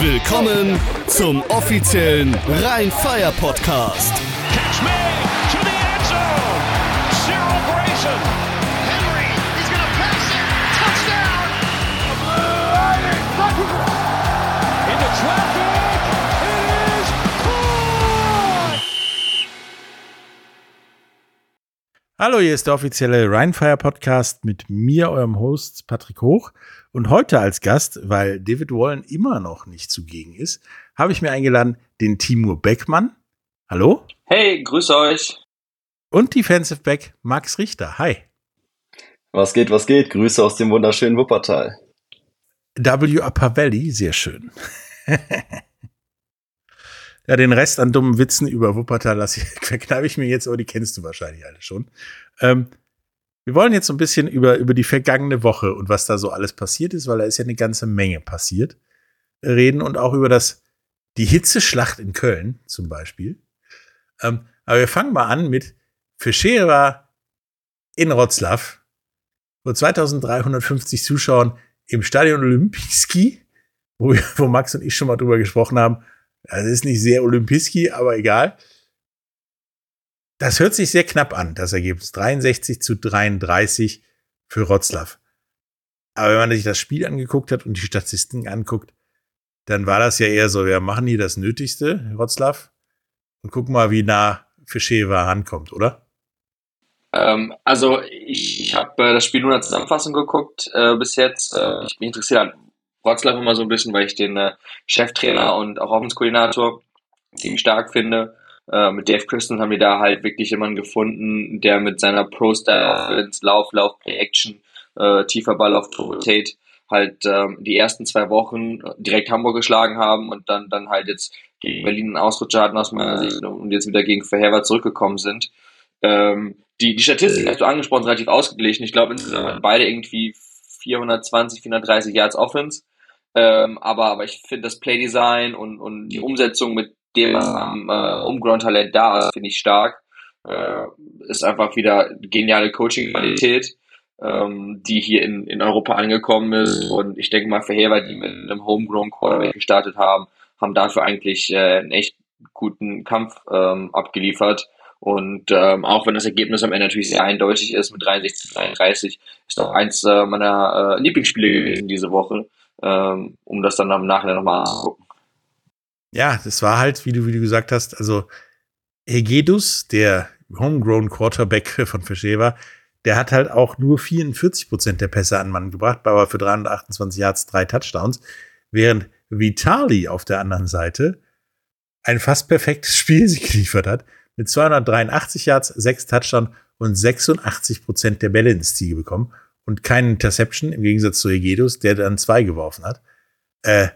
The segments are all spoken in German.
Willkommen zum offiziellen Rhein-Fire Podcast. Catch me to the end zone. Celebration. Henry, he's gonna pass it. Touchdown. Blinded. 12. Hallo, hier ist der offizielle Rheinfire Podcast mit mir, eurem Host Patrick Hoch. Und heute als Gast, weil David Wallen immer noch nicht zugegen ist, habe ich mir eingeladen den Timur Beckmann. Hallo. Hey, grüß euch. Und Defensive Back Max Richter. Hi. Was geht, was geht? Grüße aus dem wunderschönen Wuppertal. W. Upper Valley, sehr schön. ja, den Rest an dummen Witzen über Wuppertal lasse ich, verkneife ich mir jetzt, aber die kennst du wahrscheinlich alle schon. Ähm, wir wollen jetzt so ein bisschen über, über die vergangene Woche und was da so alles passiert ist, weil da ist ja eine ganze Menge passiert, reden und auch über das, die Hitzeschlacht in Köln zum Beispiel. Ähm, aber wir fangen mal an mit Fischera in Wroclaw vor 2350 Zuschauern im Stadion Olympijski, wo, wo Max und ich schon mal drüber gesprochen haben. Das ist nicht sehr Olympijski, aber egal. Das hört sich sehr knapp an, das Ergebnis. 63 zu 33 für Wroclaw. Aber wenn man sich das Spiel angeguckt hat und die Statistiken anguckt, dann war das ja eher so, wir machen hier das Nötigste, Wroclaw, und gucken mal, wie nah Fischeva rankommt, oder? Ähm, also ich, ich habe äh, das Spiel nur in der Zusammenfassung geguckt äh, bis jetzt. Äh, ich mich interessiert an Wroclaw immer so ein bisschen, weil ich den äh, Cheftrainer und auch Offenskoordinator ziemlich stark finde. Äh, mit Dave Christen haben wir da halt wirklich jemanden gefunden, der mit seiner Pro-Style-Offense, Lauf, Lauf, Play-Action, äh, tiefer Ball auf Rotate halt ähm, die ersten zwei Wochen direkt Hamburg geschlagen haben und dann, dann halt jetzt gegen Berlin einen Ausrutscher hatten aus meiner Sicht und jetzt wieder gegen Verhever zurückgekommen sind. Ähm, die, die Statistik hast du angesprochen, ist relativ ausgeglichen. Ich glaube, insgesamt beide irgendwie 420, 430 Yards Offense. Ähm, aber, aber ich finde das Playdesign und, und die Umsetzung mit dem ähm, äh, Umground-Talent da ist, finde ich stark. Äh, ist einfach wieder geniale Coaching-Qualität, ähm, die hier in, in Europa angekommen ist. Und ich denke mal, Verheber, die mit einem Homegrown-Quarterback gestartet haben, haben dafür eigentlich äh, einen echt guten Kampf ähm, abgeliefert. Und ähm, auch wenn das Ergebnis am Ende natürlich sehr eindeutig ist mit 63 zu 33, ist auch eins äh, meiner äh, Lieblingsspiele gewesen diese Woche, ähm, um das dann am Nachhinein nochmal anzugucken. Ja, das war halt, wie du, wie du gesagt hast, also Hegedus, der Homegrown Quarterback von Fischeva, der hat halt auch nur 44 Prozent der Pässe an Mann gebracht, aber für 328 Yards drei Touchdowns, während Vitali auf der anderen Seite ein fast perfektes Spiel geliefert hat, mit 283 Yards, sechs Touchdowns und 86 Prozent der Bälle ins Ziel bekommen und keine Interception, im Gegensatz zu Hegedus, der dann zwei geworfen hat. Äh,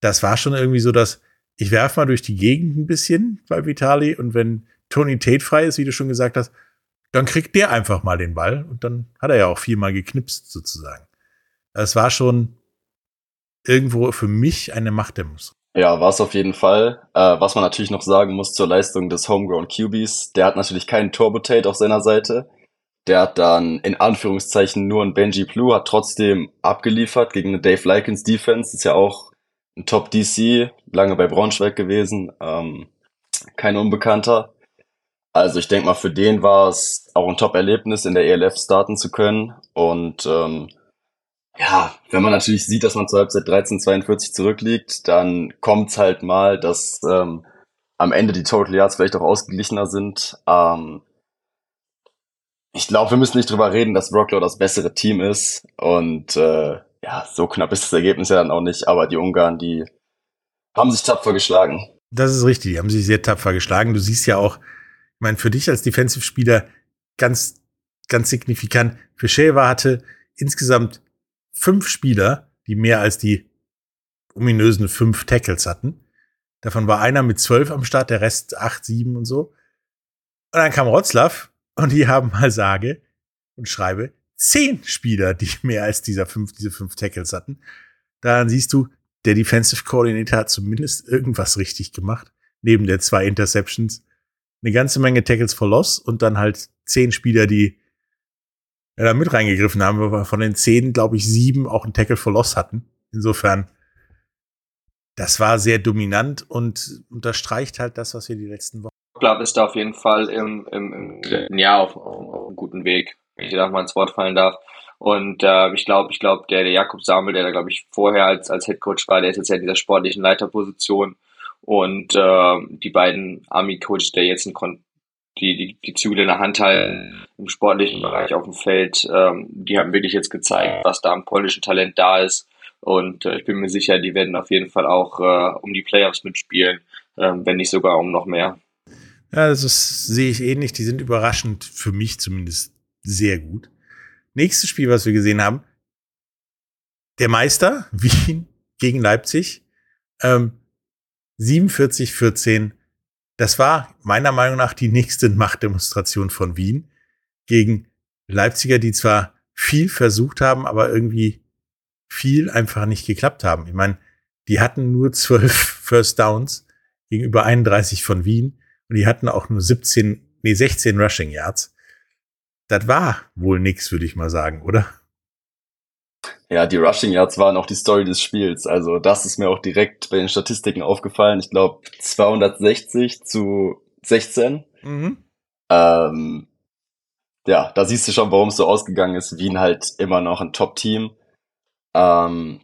das war schon irgendwie so, dass ich werfe mal durch die Gegend ein bisschen bei Vitali und wenn Tony Tate frei ist, wie du schon gesagt hast, dann kriegt der einfach mal den Ball und dann hat er ja auch viermal geknipst sozusagen. Das war schon irgendwo für mich eine Machtdemonstration. Ja, war es auf jeden Fall. Äh, was man natürlich noch sagen muss zur Leistung des Homegrown QBs, der hat natürlich keinen Turbo-Tate auf seiner Seite. Der hat dann in Anführungszeichen nur einen Benji Blue, hat trotzdem abgeliefert gegen eine Dave Likens Defense. Ist ja auch ein Top DC, lange bei Braunschweig gewesen. Ähm, kein Unbekannter. Also ich denke mal, für den war es auch ein Top-Erlebnis, in der ELF starten zu können. Und ähm, ja, wenn man natürlich sieht, dass man zur Halbzeit 13:42 zurückliegt, dann kommt's halt mal, dass ähm, am Ende die Total Yards vielleicht auch ausgeglichener sind. Ähm, ich glaube, wir müssen nicht drüber reden, dass Rocklow das bessere Team ist. Und äh, ja, so knapp ist das Ergebnis ja dann auch nicht. Aber die Ungarn, die haben sich tapfer geschlagen. Das ist richtig, die haben sich sehr tapfer geschlagen. Du siehst ja auch, ich meine, für dich als Defensive-Spieler ganz, ganz signifikant. Fischeva hatte insgesamt fünf Spieler, die mehr als die ominösen fünf Tackles hatten. Davon war einer mit zwölf am Start, der Rest acht, sieben und so. Und dann kam Rotzlaw und die haben mal sage und schreibe zehn Spieler, die mehr als dieser fünf, diese fünf Tackles hatten. Daran siehst du, der Defensive Coordinator hat zumindest irgendwas richtig gemacht. Neben der zwei Interceptions. Eine ganze Menge Tackles for Loss und dann halt zehn Spieler, die ja, da mit reingegriffen haben, aber von den zehn, glaube ich, sieben auch einen Tackle for Loss hatten. Insofern, das war sehr dominant und unterstreicht halt das, was wir die letzten Wochen. Ich glaube, ist da auf jeden Fall im, im, im Jahr auf, auf, auf einem guten Weg, wenn ich da mal ins Wort fallen darf. Und äh, ich glaube, ich glaube, der, der Jakob Samel, der da, glaube ich, vorher als, als Head Coach war, der ist jetzt ja in dieser sportlichen Leiterposition. Und äh, die beiden Army-Coaches, der jetzt in Kon die, die, die Zügel in der Hand halten im sportlichen Bereich auf dem Feld, ähm, die haben wirklich jetzt gezeigt, was da am polnischen Talent da ist. Und äh, ich bin mir sicher, die werden auf jeden Fall auch äh, um die Playoffs mitspielen, äh, wenn nicht sogar um noch mehr. Ja, das ist, sehe ich ähnlich. Die sind überraschend, für mich zumindest, sehr gut. Nächstes Spiel, was wir gesehen haben, der Meister, Wien gegen Leipzig. Ähm, 47-14. Das war meiner Meinung nach die nächste Machtdemonstration von Wien gegen Leipziger, die zwar viel versucht haben, aber irgendwie viel einfach nicht geklappt haben. Ich meine, die hatten nur zwölf First Downs gegenüber 31 von Wien und die hatten auch nur 17, nee, 16 Rushing Yards. Das war wohl nix, würde ich mal sagen, oder? Ja, die Rushing Yards waren auch die Story des Spiels. Also das ist mir auch direkt bei den Statistiken aufgefallen. Ich glaube 260 zu 16. Mhm. Ähm, ja, da siehst du schon, warum es so ausgegangen ist. Wien halt immer noch ein Top-Team. Ähm,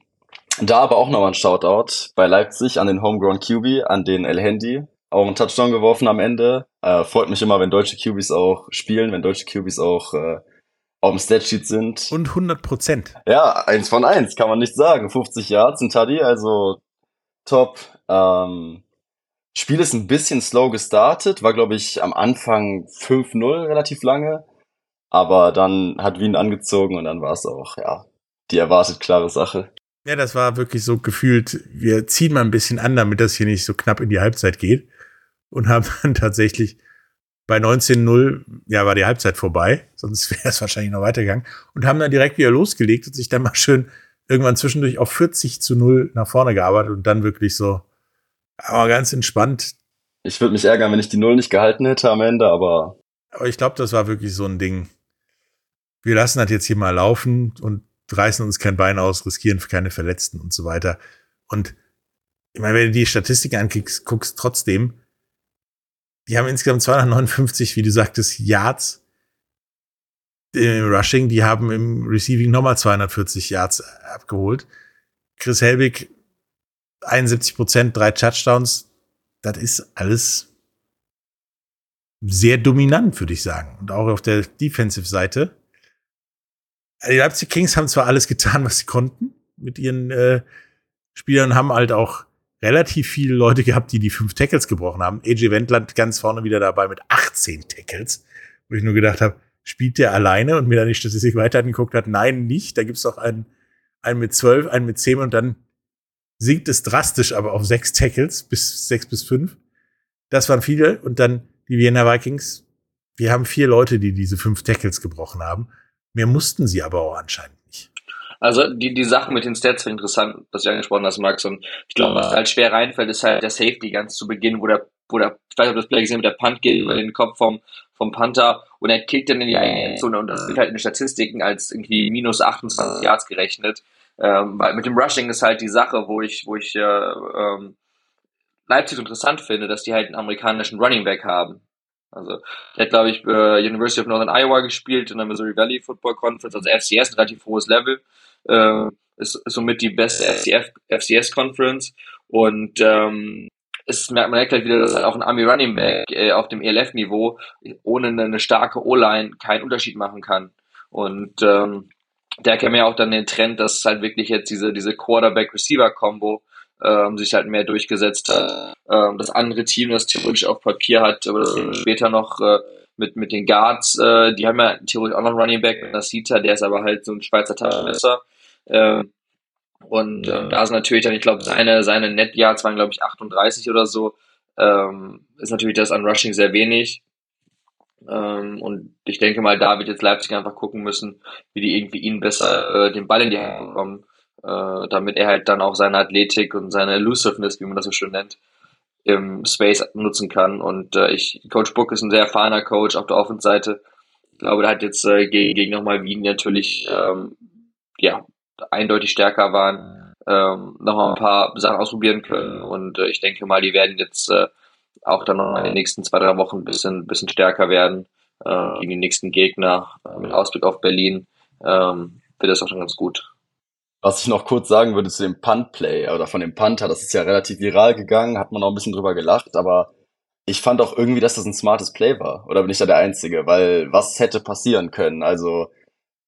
da aber auch nochmal ein Shoutout bei Leipzig an den Homegrown QB, an den El Handy. Auch einen Touchdown geworfen am Ende. Äh, freut mich immer, wenn deutsche QBs auch spielen, wenn deutsche QBs auch äh, auf dem Statsheet sind. Und 100 Prozent. Ja, eins von eins, kann man nicht sagen. 50 Yards in Taddy, also top. Ähm, Spiel ist ein bisschen slow gestartet, war glaube ich am Anfang 5-0 relativ lange, aber dann hat Wien angezogen und dann war es auch, ja, die erwartet klare Sache. Ja, das war wirklich so gefühlt, wir ziehen mal ein bisschen an, damit das hier nicht so knapp in die Halbzeit geht. Und haben dann tatsächlich bei 19-0, ja, war die Halbzeit vorbei, sonst wäre es wahrscheinlich noch weitergegangen. Und haben dann direkt wieder losgelegt und sich dann mal schön irgendwann zwischendurch auf 40 zu 0 nach vorne gearbeitet und dann wirklich so, aber ganz entspannt. Ich würde mich ärgern, wenn ich die Null nicht gehalten hätte am Ende, aber. Aber ich glaube, das war wirklich so ein Ding. Wir lassen das jetzt hier mal laufen und reißen uns kein Bein aus, riskieren für keine Verletzten und so weiter. Und ich meine, wenn du die Statistiken anguckst, guckst trotzdem, die haben insgesamt 259, wie du sagtest, Yards im Rushing. Die haben im Receiving nochmal 240 Yards abgeholt. Chris Helbig 71 Prozent, drei Touchdowns. Das ist alles sehr dominant, würde ich sagen. Und auch auf der Defensive-Seite die Leipzig Kings haben zwar alles getan, was sie konnten mit ihren äh, Spielern, haben halt auch relativ viele Leute gehabt, die die fünf Tackles gebrochen haben. AJ Wendland ganz vorne wieder dabei mit 18 Tackles, wo ich nur gedacht habe, spielt der alleine und mir dann die Statistik weiter angeguckt hat, nein, nicht. Da gibt's auch einen, einen mit zwölf, einen mit zehn und dann sinkt es drastisch aber auf sechs Tackles bis sechs bis fünf. Das waren viele und dann die Vienna Vikings. Wir haben vier Leute, die diese fünf Tackles gebrochen haben. Mehr mussten sie aber auch anscheinend. Also die, die Sache mit den Stats finde interessant, was du angesprochen hast, Max. Und ich glaube, was halt schwer reinfällt, ist halt der Safety ganz zu Beginn, wo der, wo der, ich weiß nicht, ob das Play gesehen mit der Punt geht über den Kopf vom, vom Panther und er kickt dann in die eigene Endzone und das wird halt in den Statistiken als irgendwie minus 28 Yards gerechnet. Ähm, weil mit dem Rushing ist halt die Sache, wo ich, wo ich äh, ähm, Leipzig interessant finde, dass die halt einen amerikanischen Running Back haben. Also, der hat, glaube ich, äh, University of Northern Iowa gespielt in der Missouri Valley Football Conference, also FCS, ein relativ hohes Level. Äh, ist, somit die beste FCF, FCS Conference. Und ähm, es merkt man gleich wieder, dass halt auch ein Army Running Back äh, auf dem ELF-Niveau ohne eine, eine starke O-Line keinen Unterschied machen kann. Und ähm, da kennen wir ja auch dann den Trend, dass halt wirklich jetzt diese, diese Quarterback-Receiver-Kombo ähm, sich halt mehr durchgesetzt hat. Ähm, das andere Team, das theoretisch auf Papier hat, aber das später noch äh, mit, mit den Guards, äh, die haben ja theoretisch auch noch einen Running Back, Nasita, der ist aber halt so ein Schweizer Taschenmesser. Ähm, und ähm, da ist natürlich dann, ich glaube, seine, seine Net-Yards waren, glaube ich, 38 oder so. Ähm, ist natürlich das an Rushing sehr wenig. Ähm, und ich denke mal, da wird jetzt Leipzig einfach gucken müssen, wie die irgendwie ihn besser äh, den Ball in die Hand bekommen äh, damit er halt dann auch seine Athletik und seine Elusiveness, wie man das so schön nennt, im Space nutzen kann. Und äh, ich, Coach Book ist ein sehr erfahrener Coach auf der Offenseite. Ich glaube, der hat jetzt äh, gegen, gegen nochmal Wien natürlich ähm, ja, eindeutig stärker waren, ähm, nochmal ein paar Sachen ausprobieren können. Und äh, ich denke mal, die werden jetzt äh, auch dann noch in den nächsten zwei, drei Wochen ein bisschen, bisschen stärker werden äh, gegen die nächsten Gegner. Äh, mit Ausblick auf Berlin ähm, wird das auch schon ganz gut. Was ich noch kurz sagen würde zu dem Punt-Play oder von dem Punter, das ist ja relativ viral gegangen, hat man auch ein bisschen drüber gelacht, aber ich fand auch irgendwie, dass das ein smartes Play war. Oder bin ich da der Einzige? Weil was hätte passieren können? Also,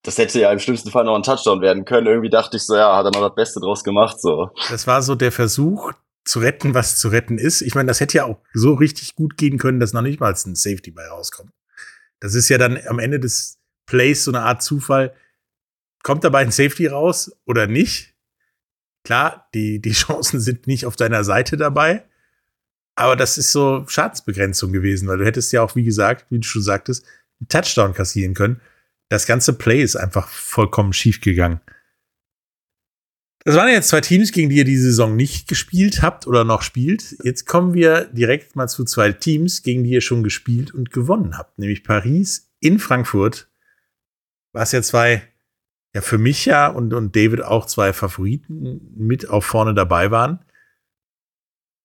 das hätte ja im schlimmsten Fall noch ein Touchdown werden können. Irgendwie dachte ich so, ja, hat er noch das Beste draus gemacht, so. Das war so der Versuch, zu retten, was zu retten ist. Ich meine, das hätte ja auch so richtig gut gehen können, dass noch nicht mal ein Safety bei rauskommt. Das ist ja dann am Ende des Plays so eine Art Zufall. Kommt dabei ein Safety raus oder nicht? Klar, die, die Chancen sind nicht auf deiner Seite dabei. Aber das ist so Schadensbegrenzung gewesen, weil du hättest ja auch, wie gesagt, wie du schon sagtest, einen Touchdown kassieren können. Das ganze Play ist einfach vollkommen schief gegangen. Das waren jetzt zwei Teams, gegen die ihr die Saison nicht gespielt habt oder noch spielt. Jetzt kommen wir direkt mal zu zwei Teams, gegen die ihr schon gespielt und gewonnen habt, nämlich Paris in Frankfurt, was ja zwei, ja für mich ja und, und David auch zwei Favoriten mit auf vorne dabei waren.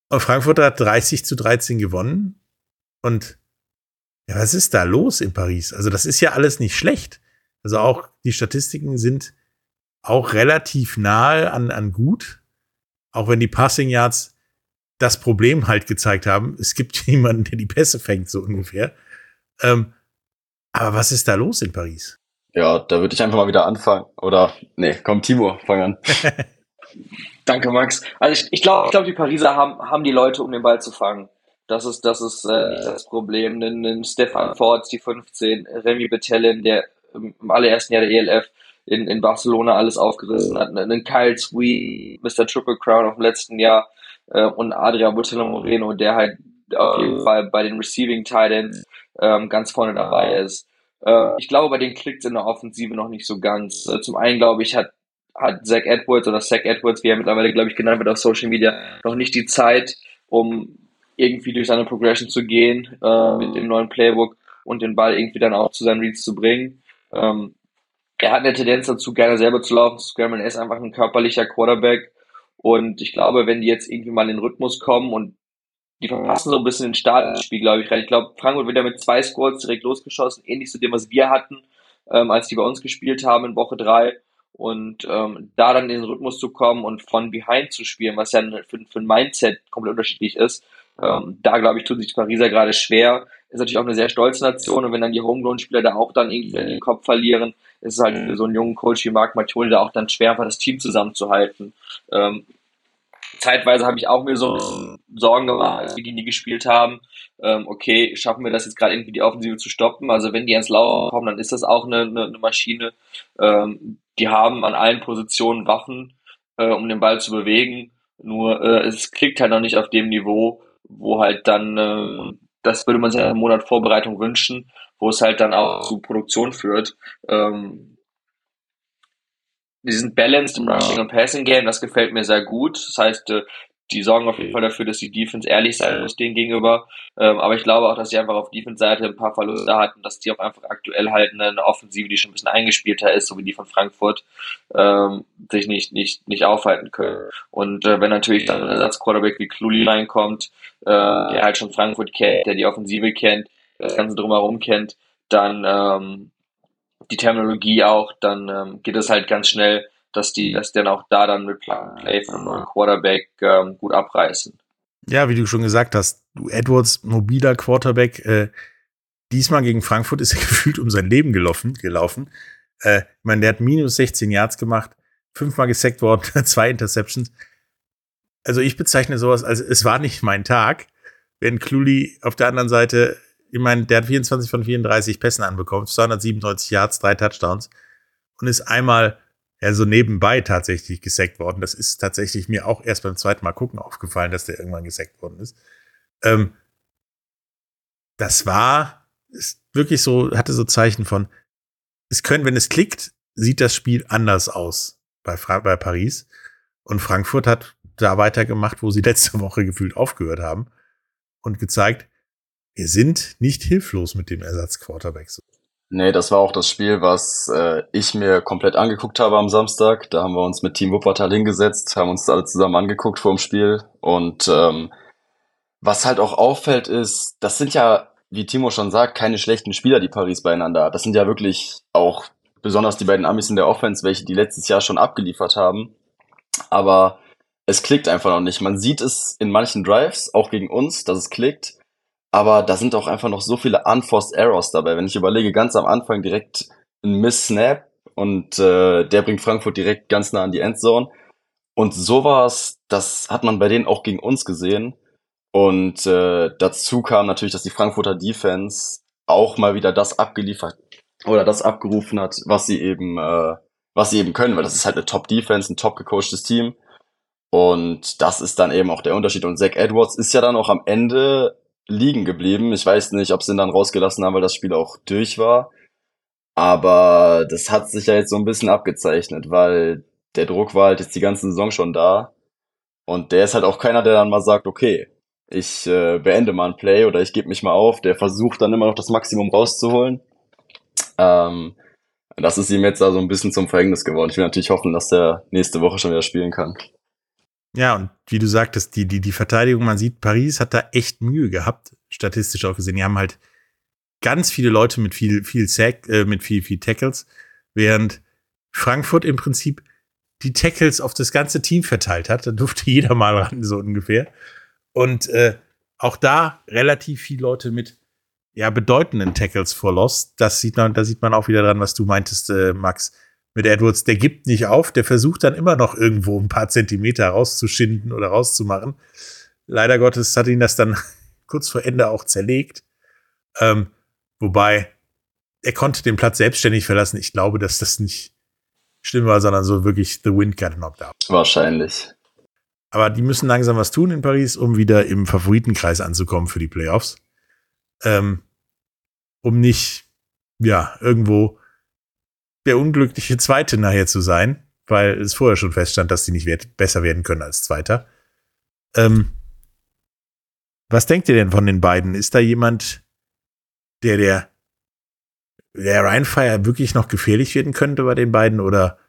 Und Frankfurt hat 30 zu 13 gewonnen. Und ja, was ist da los in Paris? Also, das ist ja alles nicht schlecht. Also auch die Statistiken sind auch relativ nahe an, an gut. Auch wenn die Passing Yards das Problem halt gezeigt haben. Es gibt jemanden, der die Pässe fängt, so ungefähr. Ähm, aber was ist da los in Paris? Ja, da würde ich einfach mal wieder anfangen. Oder, nee, komm, Timo, fang an. Danke, Max. Also ich, ich glaube, ich glaub, die Pariser haben, haben die Leute, um den Ball zu fangen. Das ist, das ist äh, nicht das Problem. Ein Stefan Fords, die 15, Remy Betellin, der im allerersten Jahr der ELF in, in Barcelona alles aufgerissen hat. Einen Kyle Sweet, Mr. Triple Crown auf dem letzten Jahr äh, und Adrian Botello Moreno, der halt auf jeden Fall bei den Receiving Titans ähm, ganz vorne dabei ist. Äh, ich glaube, bei den klickt in der Offensive noch nicht so ganz. Äh, zum einen, glaube ich, hat hat Zach Edwards oder Zach Edwards, wie er mittlerweile, glaube ich, genannt wird auf Social Media, noch nicht die Zeit, um irgendwie durch seine Progression zu gehen äh, mit dem neuen Playbook und den Ball irgendwie dann auch zu seinen Reads zu bringen. Ähm, er hat eine Tendenz dazu, gerne selber zu laufen, zu scrammeln. Er ist einfach ein körperlicher Quarterback. Und ich glaube, wenn die jetzt irgendwie mal in den Rhythmus kommen und die verpassen so ein bisschen den Start ins Spiel, glaube ich. Ich glaube, Frankfurt wird ja mit zwei Scores direkt losgeschossen, ähnlich zu dem, was wir hatten, ähm, als die bei uns gespielt haben in Woche drei und ähm, da dann in den Rhythmus zu kommen und von behind zu spielen, was ja für, für ein Mindset komplett unterschiedlich ist, ähm, da glaube ich, tut sich die Pariser gerade schwer. Ist natürlich auch eine sehr stolze Nation und wenn dann die Homegrown-Spieler da auch dann irgendwie den Kopf verlieren, ist es halt für so einen jungen Coach wie Marc Mathioli da auch dann schwer, das Team zusammenzuhalten. Ähm, zeitweise habe ich auch mir so Sorgen gemacht, als wir die nie gespielt haben. Ähm, okay, schaffen wir das jetzt gerade irgendwie die Offensive zu stoppen? Also wenn die ins Laufen kommen, dann ist das auch eine, eine, eine Maschine. Ähm, die haben an allen Positionen Waffen, äh, um den Ball zu bewegen. Nur äh, es klickt halt noch nicht auf dem Niveau, wo halt dann, äh, das würde man sich einen Monat Vorbereitung wünschen, wo es halt dann auch zu Produktion führt. Ähm, die sind balanced im Rushing und Passing Game, das gefällt mir sehr gut. Das heißt, äh, die sorgen auf jeden Fall dafür, dass die Defense ehrlich sein muss denen gegenüber. Ähm, aber ich glaube auch, dass sie einfach auf Defense-Seite ein paar Verluste hatten, dass die auch einfach aktuell halt eine Offensive, die schon ein bisschen eingespielter ist, so wie die von Frankfurt, ähm, sich nicht, nicht, nicht aufhalten können. Und äh, wenn natürlich dann ein Ersatz-Quarterback wie Kluli reinkommt, äh, der halt schon Frankfurt kennt, der die Offensive kennt, das Ganze drumherum kennt, dann ähm, die Terminologie auch, dann ähm, geht es halt ganz schnell, dass die dass dann auch da dann mit Play von einem neuen Quarterback ähm, gut abreißen. Ja, wie du schon gesagt hast, du Edwards, mobiler Quarterback, äh, diesmal gegen Frankfurt ist er gefühlt um sein Leben gelaufen. gelaufen. Äh, ich meine, der hat minus 16 Yards gemacht, fünfmal gesackt worden, zwei Interceptions. Also ich bezeichne sowas als, es war nicht mein Tag, wenn Cluley auf der anderen Seite, ich meine, der hat 24 von 34 Pässen anbekommen, 297 Yards, drei Touchdowns und ist einmal ja so nebenbei tatsächlich gesackt worden. Das ist tatsächlich mir auch erst beim zweiten Mal gucken aufgefallen, dass der irgendwann gesackt worden ist. Ähm, das war ist wirklich so, hatte so Zeichen von, es können, wenn es klickt, sieht das Spiel anders aus bei, bei Paris. Und Frankfurt hat da weitergemacht, wo sie letzte Woche gefühlt aufgehört haben und gezeigt, wir sind nicht hilflos mit dem Ersatzquarterback. Nee, das war auch das Spiel, was äh, ich mir komplett angeguckt habe am Samstag. Da haben wir uns mit Team Wuppertal hingesetzt, haben uns alle zusammen angeguckt vor dem Spiel. Und ähm, was halt auch auffällt, ist, das sind ja, wie Timo schon sagt, keine schlechten Spieler, die Paris beieinander hat. Das sind ja wirklich auch besonders die beiden Amis in der Offense, welche die letztes Jahr schon abgeliefert haben. Aber es klickt einfach noch nicht. Man sieht es in manchen Drives, auch gegen uns, dass es klickt. Aber da sind auch einfach noch so viele unforced Errors dabei. Wenn ich überlege, ganz am Anfang direkt ein Miss-Snap und äh, der bringt Frankfurt direkt ganz nah an die Endzone. Und sowas, das hat man bei denen auch gegen uns gesehen. Und äh, dazu kam natürlich, dass die Frankfurter Defense auch mal wieder das abgeliefert oder das abgerufen hat, was sie eben, äh, was sie eben können, weil das ist halt eine Top-Defense, ein top gecoachtes Team. Und das ist dann eben auch der Unterschied. Und Zach Edwards ist ja dann auch am Ende liegen geblieben. Ich weiß nicht, ob sie ihn dann rausgelassen haben, weil das Spiel auch durch war. Aber das hat sich ja jetzt so ein bisschen abgezeichnet, weil der Druck war halt jetzt die ganze Saison schon da. Und der ist halt auch keiner, der dann mal sagt, okay, ich äh, beende mal ein Play oder ich gebe mich mal auf. Der versucht dann immer noch das Maximum rauszuholen. Ähm, das ist ihm jetzt da so ein bisschen zum Verhängnis geworden. Ich will natürlich hoffen, dass der nächste Woche schon wieder spielen kann. Ja, und wie du sagtest, die, die, die Verteidigung, man sieht, Paris hat da echt Mühe gehabt, statistisch auch gesehen. Die haben halt ganz viele Leute mit viel, viel Sack, äh, mit viel, viel Tackles, während Frankfurt im Prinzip die Tackles auf das ganze Team verteilt hat. Da durfte jeder mal ran, so ungefähr. Und äh, auch da relativ viele Leute mit ja, bedeutenden Tackles for Loss. Das sieht man, da sieht man auch wieder dran, was du meintest, äh, Max mit Edwards, der gibt nicht auf, der versucht dann immer noch irgendwo ein paar Zentimeter rauszuschinden oder rauszumachen. Leider Gottes hat ihn das dann kurz vor Ende auch zerlegt. Ähm, wobei er konnte den Platz selbstständig verlassen. Ich glaube, dass das nicht schlimm war, sondern so wirklich the wind got knocked out. Wahrscheinlich. Aber die müssen langsam was tun in Paris, um wieder im Favoritenkreis anzukommen für die Playoffs. Ähm, um nicht, ja, irgendwo der unglückliche Zweite nachher zu sein, weil es vorher schon feststand, dass sie nicht wert besser werden können als Zweiter. Ähm, was denkt ihr denn von den beiden? Ist da jemand, der der der Rheinfire wirklich noch gefährlich werden könnte bei den beiden oder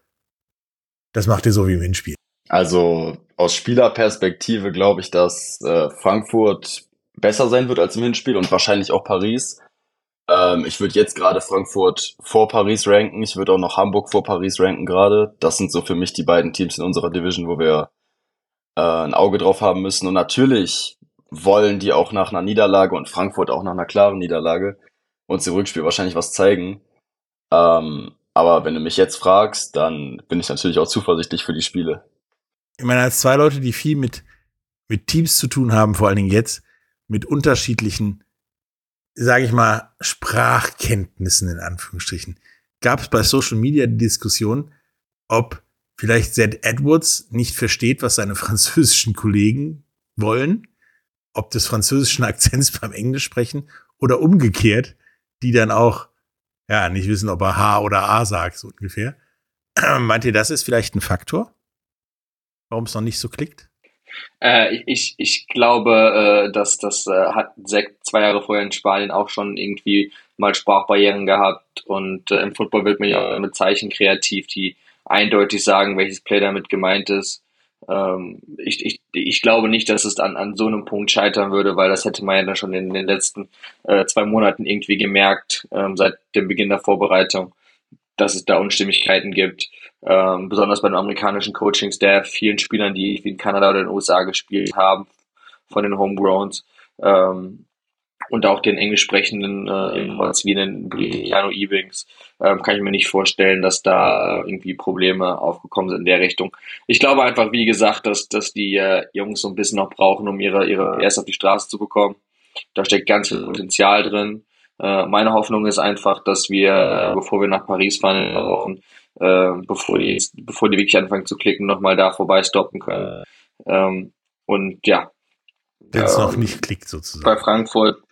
das macht ihr so wie im Hinspiel? Also aus Spielerperspektive glaube ich, dass äh, Frankfurt besser sein wird als im Hinspiel und wahrscheinlich auch Paris. Ähm, ich würde jetzt gerade Frankfurt vor Paris ranken. Ich würde auch noch Hamburg vor Paris ranken gerade. Das sind so für mich die beiden Teams in unserer Division, wo wir äh, ein Auge drauf haben müssen. Und natürlich wollen die auch nach einer Niederlage und Frankfurt auch nach einer klaren Niederlage uns im Rückspiel wahrscheinlich was zeigen. Ähm, aber wenn du mich jetzt fragst, dann bin ich natürlich auch zuversichtlich für die Spiele. Ich meine, als zwei Leute, die viel mit, mit Teams zu tun haben, vor allen Dingen jetzt, mit unterschiedlichen sage ich mal, Sprachkenntnissen in Anführungsstrichen, gab es bei Social Media die Diskussion, ob vielleicht Zed Edwards nicht versteht, was seine französischen Kollegen wollen, ob des französischen Akzents beim Englisch sprechen oder umgekehrt, die dann auch ja nicht wissen, ob er H oder A sagt, so ungefähr. Meint ihr, das ist vielleicht ein Faktor, warum es noch nicht so klickt? Äh, ich, ich glaube, äh, dass das äh, hat Zack zwei Jahre vorher in Spanien auch schon irgendwie mal Sprachbarrieren gehabt und äh, im Football wird man ja mit Zeichen kreativ, die eindeutig sagen, welches Play damit gemeint ist. Ähm, ich, ich, ich glaube nicht, dass es an, an so einem Punkt scheitern würde, weil das hätte man ja dann schon in den letzten äh, zwei Monaten irgendwie gemerkt, ähm, seit dem Beginn der Vorbereitung, dass es da Unstimmigkeiten gibt ähm, besonders bei dem amerikanischen Coaching-Staff, vielen Spielern, die in Kanada oder in den USA gespielt haben, von den Homegrowns ähm, und auch den englisch sprechenden äh, wie den Briano Ewings, ähm, kann ich mir nicht vorstellen, dass da irgendwie Probleme aufgekommen sind in der Richtung. Ich glaube einfach, wie gesagt, dass, dass die äh, Jungs so ein bisschen noch brauchen, um ihre, ihre erst auf die Straße zu bekommen. Da steckt ganz viel Potenzial drin. Äh, meine Hoffnung ist einfach, dass wir, äh, bevor wir nach Paris fahren, äh, bevor, die, bevor die wirklich anfangen zu klicken, nochmal da vorbei stoppen können. Ähm, und ja. Wenn es ähm, noch nicht klickt, sozusagen. Bei Frankfurt,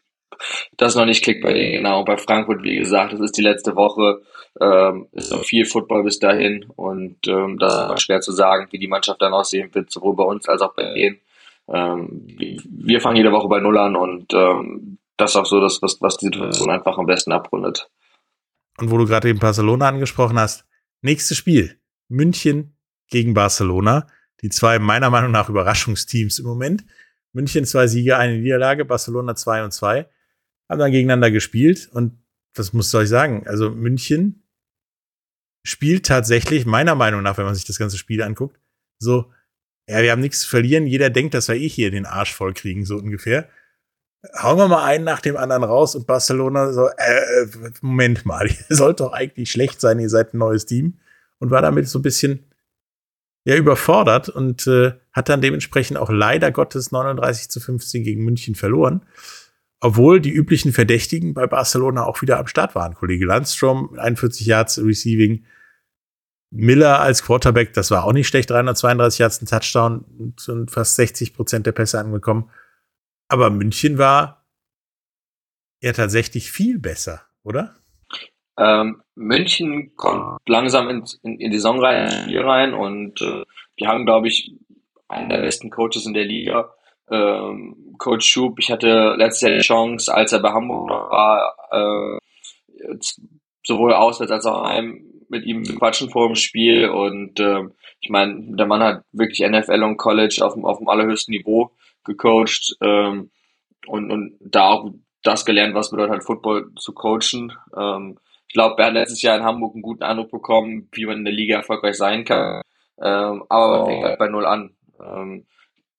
das noch nicht klickt bei denen, genau. Bei Frankfurt, wie gesagt, das ist die letzte Woche, ähm, ist noch viel Football bis dahin und ähm, da ist schwer zu sagen, wie die Mannschaft dann aussehen wird, sowohl bei uns als auch bei denen. Ähm, wir fangen jede Woche bei Null an und ähm, das ist auch so das, was, was die Situation einfach am besten abrundet. Und wo du gerade eben Barcelona angesprochen hast, nächstes Spiel. München gegen Barcelona. Die zwei meiner Meinung nach Überraschungsteams im Moment. München zwei Siege, eine Niederlage, Barcelona zwei und zwei. Haben dann gegeneinander gespielt und was muss ich euch sagen? Also München spielt tatsächlich, meiner Meinung nach, wenn man sich das ganze Spiel anguckt, so, ja, wir haben nichts zu verlieren, jeder denkt, dass wir eh hier den Arsch voll kriegen, so ungefähr. Hauen wir mal einen nach dem anderen raus und Barcelona so, äh, Moment mal, ihr sollt doch eigentlich schlecht sein, ihr seid ein neues Team. Und war damit so ein bisschen, ja, überfordert und äh, hat dann dementsprechend auch leider Gottes 39 zu 15 gegen München verloren. Obwohl die üblichen Verdächtigen bei Barcelona auch wieder am Start waren. Kollege Landstrom, 41 Yards Receiving, Miller als Quarterback, das war auch nicht schlecht, 332 Yards, ein Touchdown und fast 60 Prozent der Pässe angekommen. Aber München war ja tatsächlich viel besser, oder? Ähm, München kommt langsam in, in, in die Saison rein und äh, die haben, glaube ich, einen der besten Coaches in der Liga. Ähm, Coach Schub, ich hatte letztes Jahr die Chance, als er bei Hamburg war, äh, sowohl auswärts als auch heim mit ihm quatschen vor dem Spiel. Und äh, ich meine, der Mann hat wirklich NFL und College auf dem, auf dem allerhöchsten Niveau gecoacht ähm, und, und da auch das gelernt, was bedeutet halt Football zu coachen. Ähm, ich glaube, er hat letztes Jahr in Hamburg einen guten Eindruck bekommen, wie man in der Liga erfolgreich sein kann. Ähm, aber man fängt halt bei Null an. Ähm,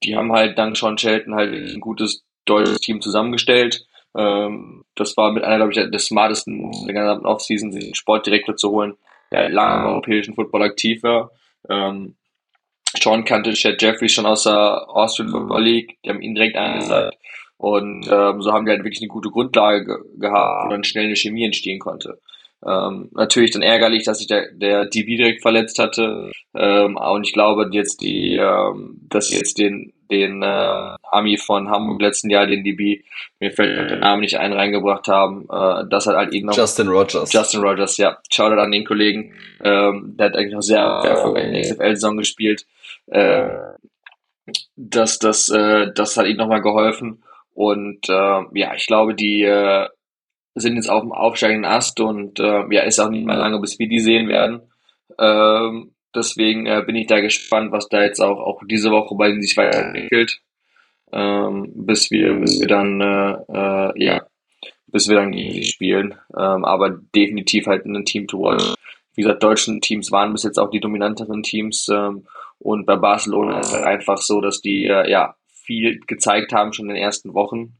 die haben halt dank Sean Shelton halt ein gutes deutsches Team zusammengestellt. Ähm, das war mit einer, glaube ich, der smartesten der gesamten Offseason, sich einen Sportdirektor zu holen, der lange im europäischen Football aktiv war. Ähm, Sean kannte Chad Jeffrey schon aus der Austrian Football League, die haben ihn direkt eingesagt. Und ähm, so haben die halt wirklich eine gute Grundlage ge gehabt, wo dann schnell eine Chemie entstehen konnte. Ähm, natürlich dann ärgerlich, dass sich der, der DB direkt verletzt hatte. Ähm, und ich glaube, jetzt die, ähm, dass jetzt den, den äh, Ami von Hamburg letzten Jahr, den DB, mir fällt der Name nicht ein, reingebracht haben. Äh, das hat halt eben noch. Justin Rogers. Justin Rogers, ja. Shoutout an den Kollegen. Ähm, der hat eigentlich noch sehr erfolgreich in der XFL-Saison gespielt. Äh, das, das, äh, das hat ihm nochmal geholfen. Und äh, ja, ich glaube, die äh, sind jetzt auf dem aufsteigenden Ast und äh, ja, ist auch nicht mehr lange, bis wir die sehen werden. Ähm, deswegen äh, bin ich da gespannt, was da jetzt auch, auch diese Woche bei denen sich weiterentwickelt. Ähm, bis wir, bis wir dann, äh, äh, ja, bis wir dann gegen die spielen. Ähm, aber definitiv halt ein Team to watch. Wie gesagt, deutschen Teams waren bis jetzt auch die dominanteren Teams. Ähm, und bei Barcelona ist es halt einfach so, dass die äh, ja viel gezeigt haben schon in den ersten Wochen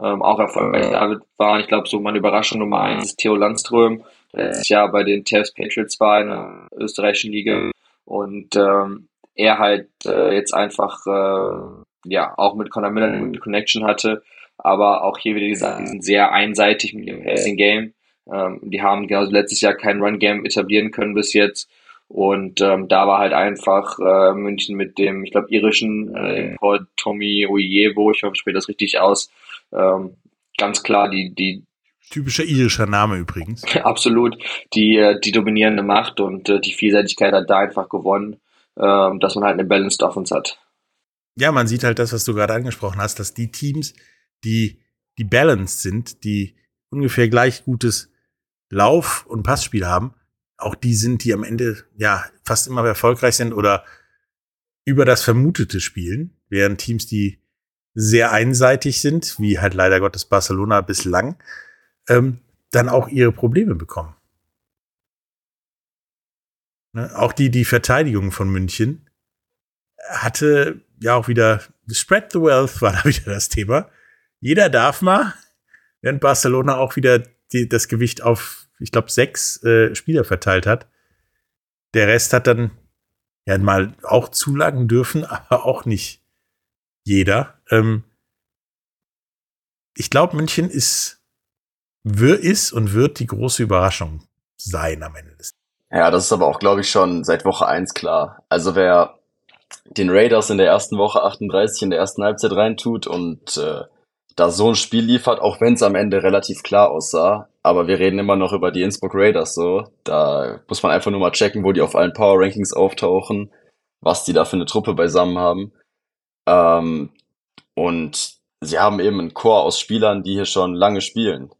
ähm, auch erfolgreich damit waren. Ich glaube, so meine Überraschung Nummer eins ist Theo Landström, der letztes Jahr bei den Test Patriots war in der österreichischen Liga. Und ähm, er halt äh, jetzt einfach äh, ja auch mit Conor Miller eine gute Connection hatte, aber auch hier wieder gesagt, die sind sehr einseitig mit ihrem Passing Game. Ähm, die haben genauso letztes Jahr kein Run Game etablieren können bis jetzt. Und ähm, da war halt einfach äh, München mit dem, ich glaube, irischen äh, Tommy Oyevo, ich hoffe, ich spreche das richtig aus, ähm, ganz klar die, die Typischer irischer Name übrigens. Absolut. Die, äh, die dominierende Macht und äh, die Vielseitigkeit hat da einfach gewonnen, ähm, dass man halt eine Balanced Offense hat. Ja, man sieht halt das, was du gerade angesprochen hast, dass die Teams, die, die balanced sind, die ungefähr gleich gutes Lauf- und Passspiel haben, auch die sind, die am Ende ja fast immer erfolgreich sind oder über das Vermutete spielen, während Teams, die sehr einseitig sind, wie halt leider Gottes Barcelona bislang, ähm, dann auch ihre Probleme bekommen. Ne? Auch die, die Verteidigung von München hatte ja auch wieder Spread the Wealth war da wieder das Thema. Jeder darf mal, während Barcelona auch wieder die, das Gewicht auf, ich glaube, sechs äh, Spieler verteilt hat. Der Rest hat dann ja mal auch zulagen dürfen, aber auch nicht jeder. Ähm, ich glaube, München ist, wir, ist und wird die große Überraschung sein am Ende des. Ja, das ist aber auch, glaube ich, schon seit Woche eins klar. Also wer den Raiders in der ersten Woche 38 in der ersten Halbzeit reintut und äh, da so ein Spiel liefert, auch wenn es am Ende relativ klar aussah, aber wir reden immer noch über die Innsbruck Raiders so. Da muss man einfach nur mal checken, wo die auf allen Power Rankings auftauchen, was die da für eine Truppe beisammen haben. Ähm, und sie haben eben einen Chor aus Spielern, die hier schon lange spielen.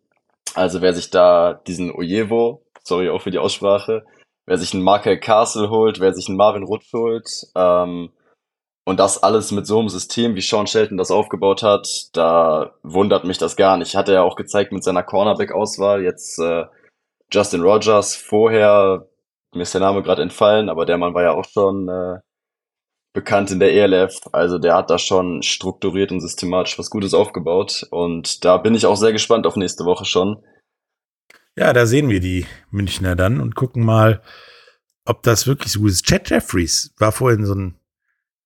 Also wer sich da diesen Ojevo, sorry auch für die Aussprache, wer sich einen Markel Castle holt, wer sich einen Marvin Rutsch holt, ähm, und das alles mit so einem System, wie Sean Shelton das aufgebaut hat, da wundert mich das gar nicht. Hat er ja auch gezeigt mit seiner Cornerback-Auswahl. Jetzt äh, Justin Rogers vorher, mir ist der Name gerade entfallen, aber der Mann war ja auch schon äh, bekannt in der ELF. Also der hat da schon strukturiert und systematisch was Gutes aufgebaut. Und da bin ich auch sehr gespannt auf nächste Woche schon. Ja, da sehen wir die Münchner dann und gucken mal, ob das wirklich so ist. Chad Jeffries war vorhin so ein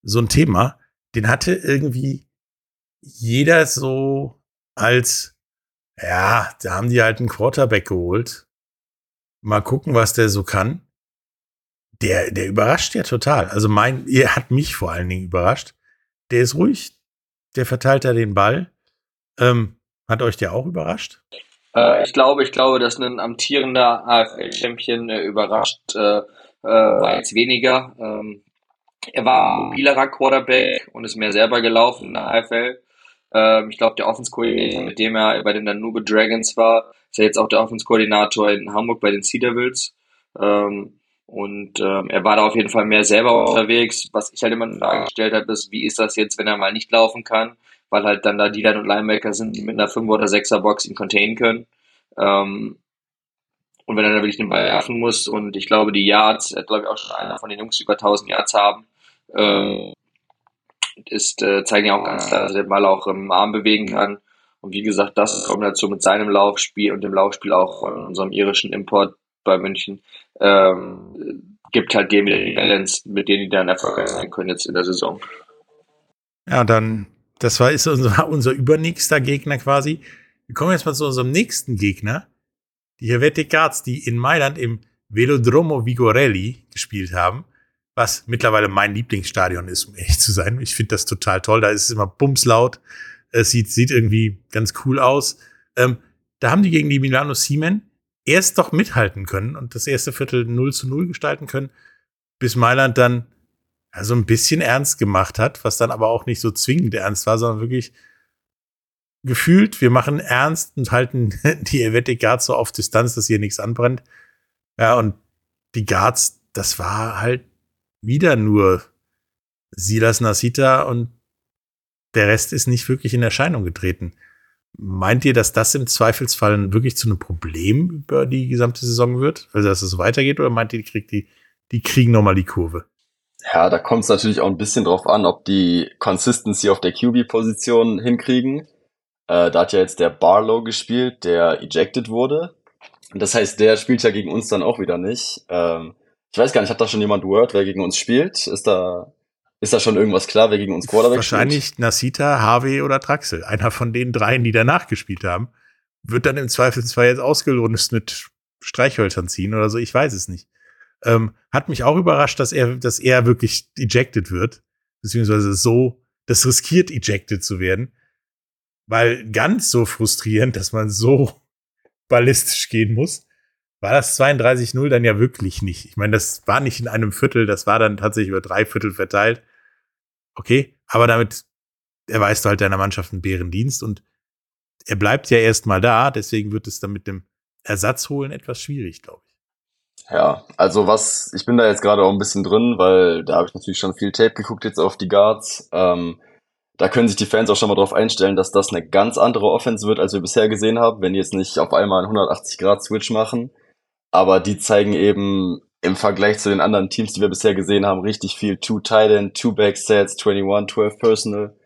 so ein Thema, den hatte irgendwie jeder so als, ja, da haben die halt einen Quarterback geholt. Mal gucken, was der so kann. Der, der überrascht ja total. Also mein, er hat mich vor allen Dingen überrascht. Der ist ruhig, der verteilt da den Ball. Ähm, hat euch der auch überrascht? Äh, ich glaube, ich glaube, dass ein amtierender AFL-Champion äh, überrascht äh, äh, war jetzt weniger. Ähm, er war mobilerer Quarterback und ist mehr selber gelaufen in der AFL. Ähm, ich glaube, der Offenskoordinator, mit dem er bei den Danube Dragons war, ist ja jetzt auch der Offenskoordinator in Hamburg bei den Sea Devils. Ähm, und ähm, er war da auf jeden Fall mehr selber unterwegs. Was ich halt immer in Frage gestellt habe, ist, wie ist das jetzt, wenn er mal nicht laufen kann? Weil halt dann da die und Linebacker sind, die mit einer 5 oder 6er Box ihn containen können. Ähm, und wenn er dann wirklich den Ball werfen muss und ich glaube, die Yards, er glaube ich auch schon einer von den Jungs über 1000 Yards haben, äh, ist, äh, zeigen ja auch ganz klar, dass er den Ball auch im Arm bewegen kann. Und wie gesagt, das kommt dazu mit seinem Laufspiel und dem Laufspiel auch von unserem irischen Import bei München, ähm, gibt halt dem die Balance, mit denen die dann erfolgreich sein können jetzt in der Saison. Ja, dann, das war ist unser, unser übernächster Gegner quasi. Wir kommen jetzt mal zu unserem nächsten Gegner die Helvetic Guards, die in Mailand im Velodromo Vigorelli gespielt haben, was mittlerweile mein Lieblingsstadion ist, um ehrlich zu sein. Ich finde das total toll. Da ist es immer bumslaut. Es sieht, sieht irgendwie ganz cool aus. Ähm, da haben die gegen die Milano Siemen erst doch mithalten können und das erste Viertel 0 zu 0 gestalten können, bis Mailand dann ja, so ein bisschen ernst gemacht hat, was dann aber auch nicht so zwingend ernst war, sondern wirklich gefühlt, wir machen ernst und halten die Helvetic Guards so auf Distanz, dass hier nichts anbrennt. Ja, und die Guards, das war halt wieder nur Silas Nasita und der Rest ist nicht wirklich in Erscheinung getreten. Meint ihr, dass das im Zweifelsfall wirklich zu einem Problem über die gesamte Saison wird? Also, dass es weitergeht? Oder meint ihr, die, kriegt die, die kriegen nochmal die Kurve? Ja, da kommt es natürlich auch ein bisschen drauf an, ob die Consistency auf der QB-Position hinkriegen. Äh, da hat ja jetzt der Barlow gespielt, der ejected wurde. Das heißt, der spielt ja gegen uns dann auch wieder nicht. Ähm, ich weiß gar nicht, hat da schon jemand Word, wer gegen uns spielt? Ist da, ist da schon irgendwas klar, wer gegen uns Quarterback Wahrscheinlich spielt? Nasita, Harvey oder Traxel. Einer von den dreien, die danach gespielt haben, wird dann im Zweifelsfall jetzt ausgelunzt mit Streichhölzern ziehen oder so. Ich weiß es nicht. Ähm, hat mich auch überrascht, dass er, dass er wirklich ejected wird. Beziehungsweise so, das riskiert ejected zu werden. Weil ganz so frustrierend, dass man so ballistisch gehen muss, war das 32-0 dann ja wirklich nicht. Ich meine, das war nicht in einem Viertel, das war dann tatsächlich über drei Viertel verteilt. Okay, aber damit erweist du halt deiner Mannschaft einen Bärendienst und er bleibt ja erstmal da, deswegen wird es dann mit dem Ersatz holen etwas schwierig, glaube ich. Ja, also was, ich bin da jetzt gerade auch ein bisschen drin, weil da habe ich natürlich schon viel Tape geguckt jetzt auf die Guards. Ähm, da können sich die Fans auch schon mal drauf einstellen, dass das eine ganz andere Offense wird, als wir bisher gesehen haben, wenn die jetzt nicht auf einmal einen 180-Grad-Switch machen. Aber die zeigen eben im Vergleich zu den anderen Teams, die wir bisher gesehen haben, richtig viel Two Tight End, Two Back Sets, 21, 12 Personal.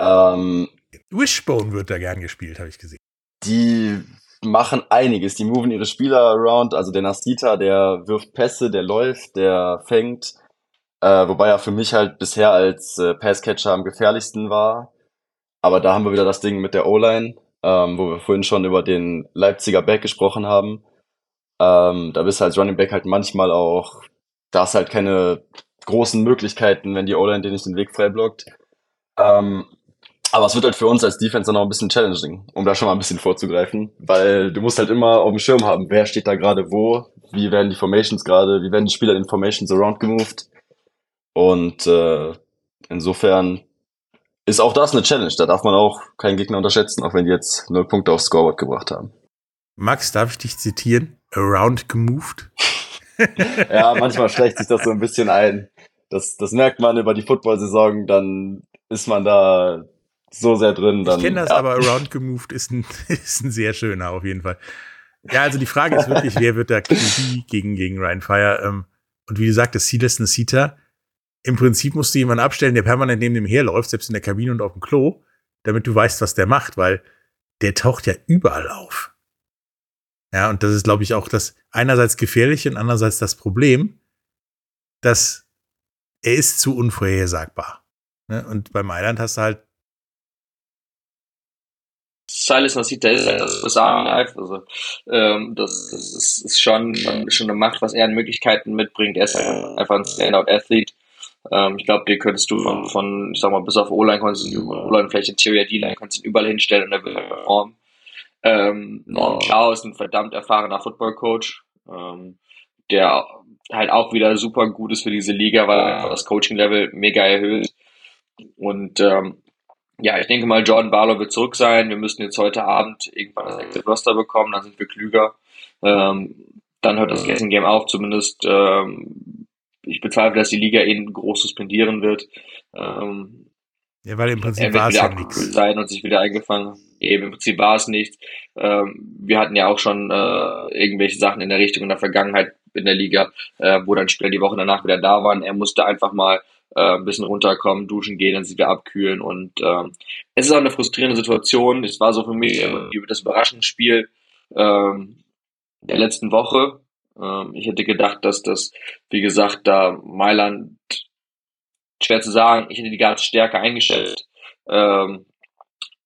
Ähm, Wishbone wird da gern gespielt, habe ich gesehen. Die machen einiges. Die moven ihre Spieler around. Also der Nasita, der wirft Pässe, der läuft, der fängt. Äh, wobei er für mich halt bisher als äh, Passcatcher am gefährlichsten war. Aber da haben wir wieder das Ding mit der O-Line, ähm, wo wir vorhin schon über den Leipziger Back gesprochen haben. Ähm, da bist du als Running Back halt manchmal auch, da hast halt keine großen Möglichkeiten, wenn die O-Line dir nicht den Weg frei blockt. Ähm, aber es wird halt für uns als Defense auch ein bisschen challenging, um da schon mal ein bisschen vorzugreifen, weil du musst halt immer auf dem Schirm haben, wer steht da gerade wo, wie werden die Formations gerade, wie werden die Spieler in Formations around gemoved. Und äh, insofern ist auch das eine Challenge. Da darf man auch keinen Gegner unterschätzen, auch wenn die jetzt null Punkte aufs Scoreboard gebracht haben. Max, darf ich dich zitieren? Around gemoved? ja, manchmal schlägt sich das so ein bisschen ein. Das, das merkt man über die Football-Saison, dann ist man da so sehr drin. Dann, ich kenne das, ja. aber Around gemoved ist ein, ist ein sehr schöner auf jeden Fall. Ja, also die Frage ist wirklich, wer wird da QB gegen, gegen Ryan Fire? Ähm, und wie du sagtest, Silas Nasita, im Prinzip musst du jemanden abstellen, der permanent neben dem herläuft, selbst in der Kabine und auf dem Klo, damit du weißt, was der macht, weil der taucht ja überall auf. Ja, und das ist, glaube ich, auch das einerseits gefährliche und andererseits das Problem, dass er ist zu unvorhersagbar. Ne? Und bei Mailand hast du halt Silas Nasita ist halt das Sagen live. Also, ähm, das, das ist, ist schon, schon eine Macht, was er an Möglichkeiten mitbringt. Er ist halt einfach ein Standout-Athlet. Ähm, ich glaube, den könntest du von, von, ich sag mal, bis auf O-Line vielleicht Interior D-Line, kannst du ihn überall hinstellen und er will performen. Ähm, Norm Klaus, ein verdammt erfahrener Football-Coach, ähm, der halt auch wieder super gut ist für diese Liga, weil er einfach das Coaching-Level mega erhöht. Und ähm, ja, ich denke mal, Jordan Barlow wird zurück sein. Wir müssen jetzt heute Abend irgendwann das Active Roster bekommen, dann sind wir klüger. Ähm, dann hört das Guessing Game auf, zumindest. Ähm, ich bezweifle, dass die Liga ihn groß suspendieren wird. Ähm, ja, weil im Prinzip war es ja nichts. sein und sich wieder eingefangen. Eben, im Prinzip war es nichts. Ähm, wir hatten ja auch schon äh, irgendwelche Sachen in der Richtung in der Vergangenheit in der Liga, äh, wo dann Spieler die Woche danach wieder da waren. Er musste einfach mal äh, ein bisschen runterkommen, duschen gehen, dann sich wieder abkühlen. Und ähm, es ist auch eine frustrierende Situation. Es war so für mich das Überraschungsspiel ähm, der letzten Woche. Ähm, ich hätte gedacht, dass das, wie gesagt, da Mailand schwer zu sagen, ich hätte die ganz stärker eingeschätzt. Ähm,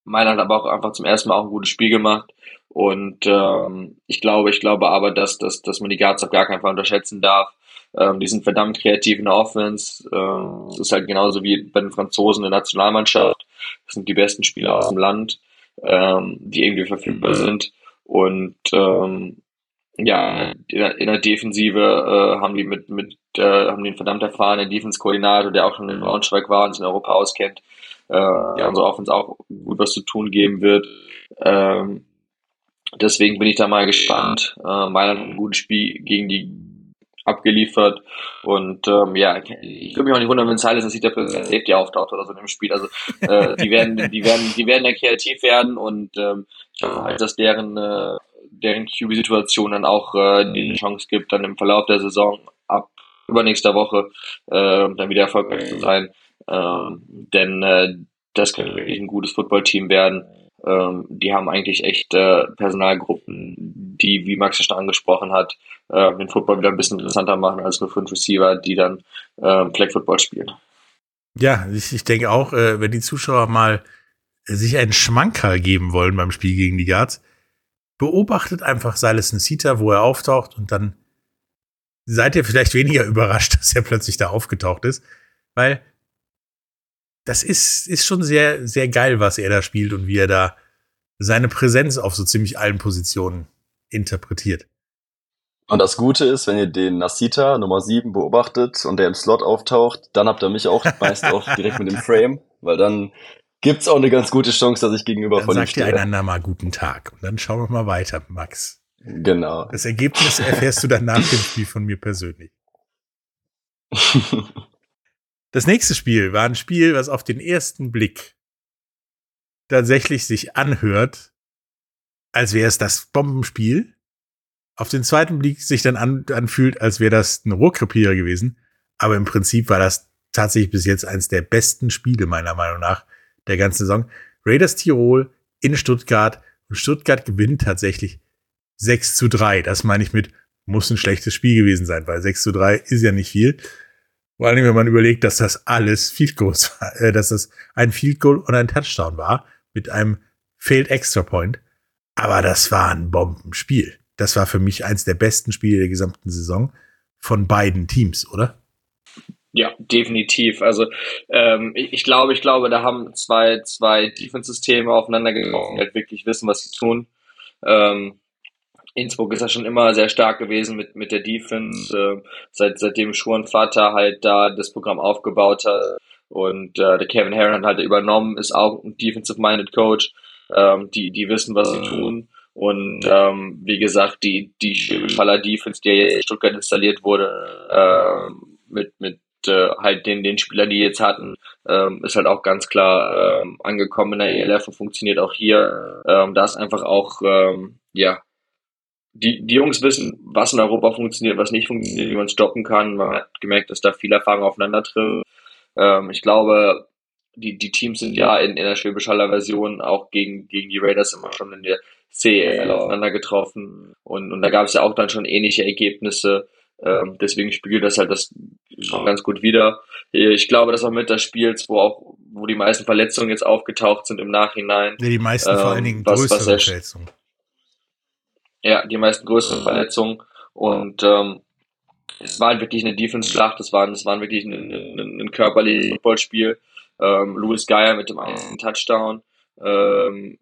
Mailand hat aber auch einfach zum ersten Mal auch ein gutes Spiel gemacht. Und ähm, ich glaube, ich glaube aber, dass, dass, dass man die Guards auf gar keinen Fall unterschätzen darf. Ähm, die sind verdammt kreativ in der Offense. Ähm, es ist halt genauso wie bei den Franzosen in der Nationalmannschaft. Das sind die besten Spieler aus dem Land, ähm, die irgendwie verfügbar sind. Und ähm, ja, in der, in der Defensive äh, haben die mit, mit äh, haben einen verdammt erfahrenen Defense-Koordinator, der auch schon in Braunschweig war und sich in Europa auskennt, äh, der unsere Offense auch gut was zu tun geben wird. Ähm, deswegen bin ich da mal gespannt. Äh, Mailand hat ein gutes Spiel gegen die abgeliefert und ähm, ja, ich würde mich auch nicht wundern, wenn Silas das sieht, der als Safety auftaucht oder so in dem Spiel. Also äh, die werden, die werden, die werden ja kreativ werden und ähm, ich hoffe halt, dass deren äh, deren QB-Situation dann auch äh, die Chance gibt, dann im Verlauf der Saison ab übernächster Woche äh, dann wieder erfolgreich zu sein. Ähm, denn äh, das könnte wirklich ein gutes Footballteam werden. Ähm, die haben eigentlich echt äh, Personalgruppen, die, wie Max ja schon angesprochen hat, äh, den Football wieder ein bisschen interessanter machen als nur fünf Receiver, die dann äh, Flag Football spielen. Ja, ich, ich denke auch, äh, wenn die Zuschauer mal sich einen Schmankerl geben wollen beim Spiel gegen die Guards, beobachtet einfach Silas Nsita, wo er auftaucht und dann seid ihr vielleicht weniger überrascht, dass er plötzlich da aufgetaucht ist, weil das ist, ist schon sehr, sehr geil, was er da spielt und wie er da seine Präsenz auf so ziemlich allen Positionen interpretiert. Und das Gute ist, wenn ihr den Nasita Nummer 7 beobachtet und der im Slot auftaucht, dann habt ihr mich auch meist auch direkt mit dem Frame, weil dann gibt's auch eine ganz gute Chance, dass ich gegenüber Dann von ihm sagt ihr stehe. einander mal guten Tag und dann schauen wir mal weiter, Max. Genau. Das Ergebnis erfährst du dann nach dem Spiel von mir persönlich. Das nächste Spiel war ein Spiel, was auf den ersten Blick tatsächlich sich anhört, als wäre es das Bombenspiel. Auf den zweiten Blick sich dann an, anfühlt, als wäre das ein Rohrkrepierer gewesen. Aber im Prinzip war das tatsächlich bis jetzt eines der besten Spiele meiner Meinung nach der ganzen Saison. Raiders Tirol in Stuttgart und Stuttgart gewinnt tatsächlich 6 zu 3. Das meine ich mit, muss ein schlechtes Spiel gewesen sein, weil 6 zu 3 ist ja nicht viel. Vor allem, wenn man überlegt, dass das alles Field Goals war, äh, dass das ein Field Goal und ein Touchdown war mit einem Failed Extra Point. Aber das war ein Bombenspiel. Das war für mich eins der besten Spiele der gesamten Saison von beiden Teams, oder? Ja, definitiv. Also ähm, ich, ich glaube, ich glaube, da haben zwei, zwei Defense-Systeme aufeinander getroffen, die halt wirklich wissen, was sie tun. Ähm, Innsbruck ist ja schon immer sehr stark gewesen mit, mit der Defense, äh, seit, seitdem Schuhen Vater halt da das Programm aufgebaut hat. Und äh, der Kevin Herron hat halt übernommen, ist auch ein defensive-minded Coach. Ähm, die, die wissen, was sie tun. Und ähm, wie gesagt, die, die Faller Defense, die jetzt in Stuttgart installiert wurde, äh, mit, mit äh, halt den, den Spieler, die jetzt hatten, ähm, ist halt auch ganz klar ähm, angekommen in der ELF und funktioniert auch hier. Ähm, da ist einfach auch, ähm, ja, die, die Jungs wissen, was in Europa funktioniert, was nicht funktioniert, wie man stoppen kann. Man hat gemerkt, dass da viel Erfahrung aufeinander trifft. Ähm, ich glaube, die, die Teams sind ja in, in der Schwäbisch Haller Version auch gegen, gegen die Raiders immer schon in der CEL aufeinander getroffen. Und, und da gab es ja auch dann schon ähnliche Ergebnisse. Ähm, deswegen spiegelt das halt das schon ganz gut wieder. Ich glaube, das auch mit des Spiels, wo auch, wo die meisten Verletzungen jetzt aufgetaucht sind im Nachhinein. Ja, die meisten ähm, vor allen Dingen was, größere was Verletzungen. Ja, die meisten größeren Verletzungen. Und ähm, es war halt wirklich eine Defense-Schlacht, es war, es war wirklich ein, ein, ein körperliches Footballspiel. Ähm, Louis Geyer mit dem einen Touchdown. Ähm,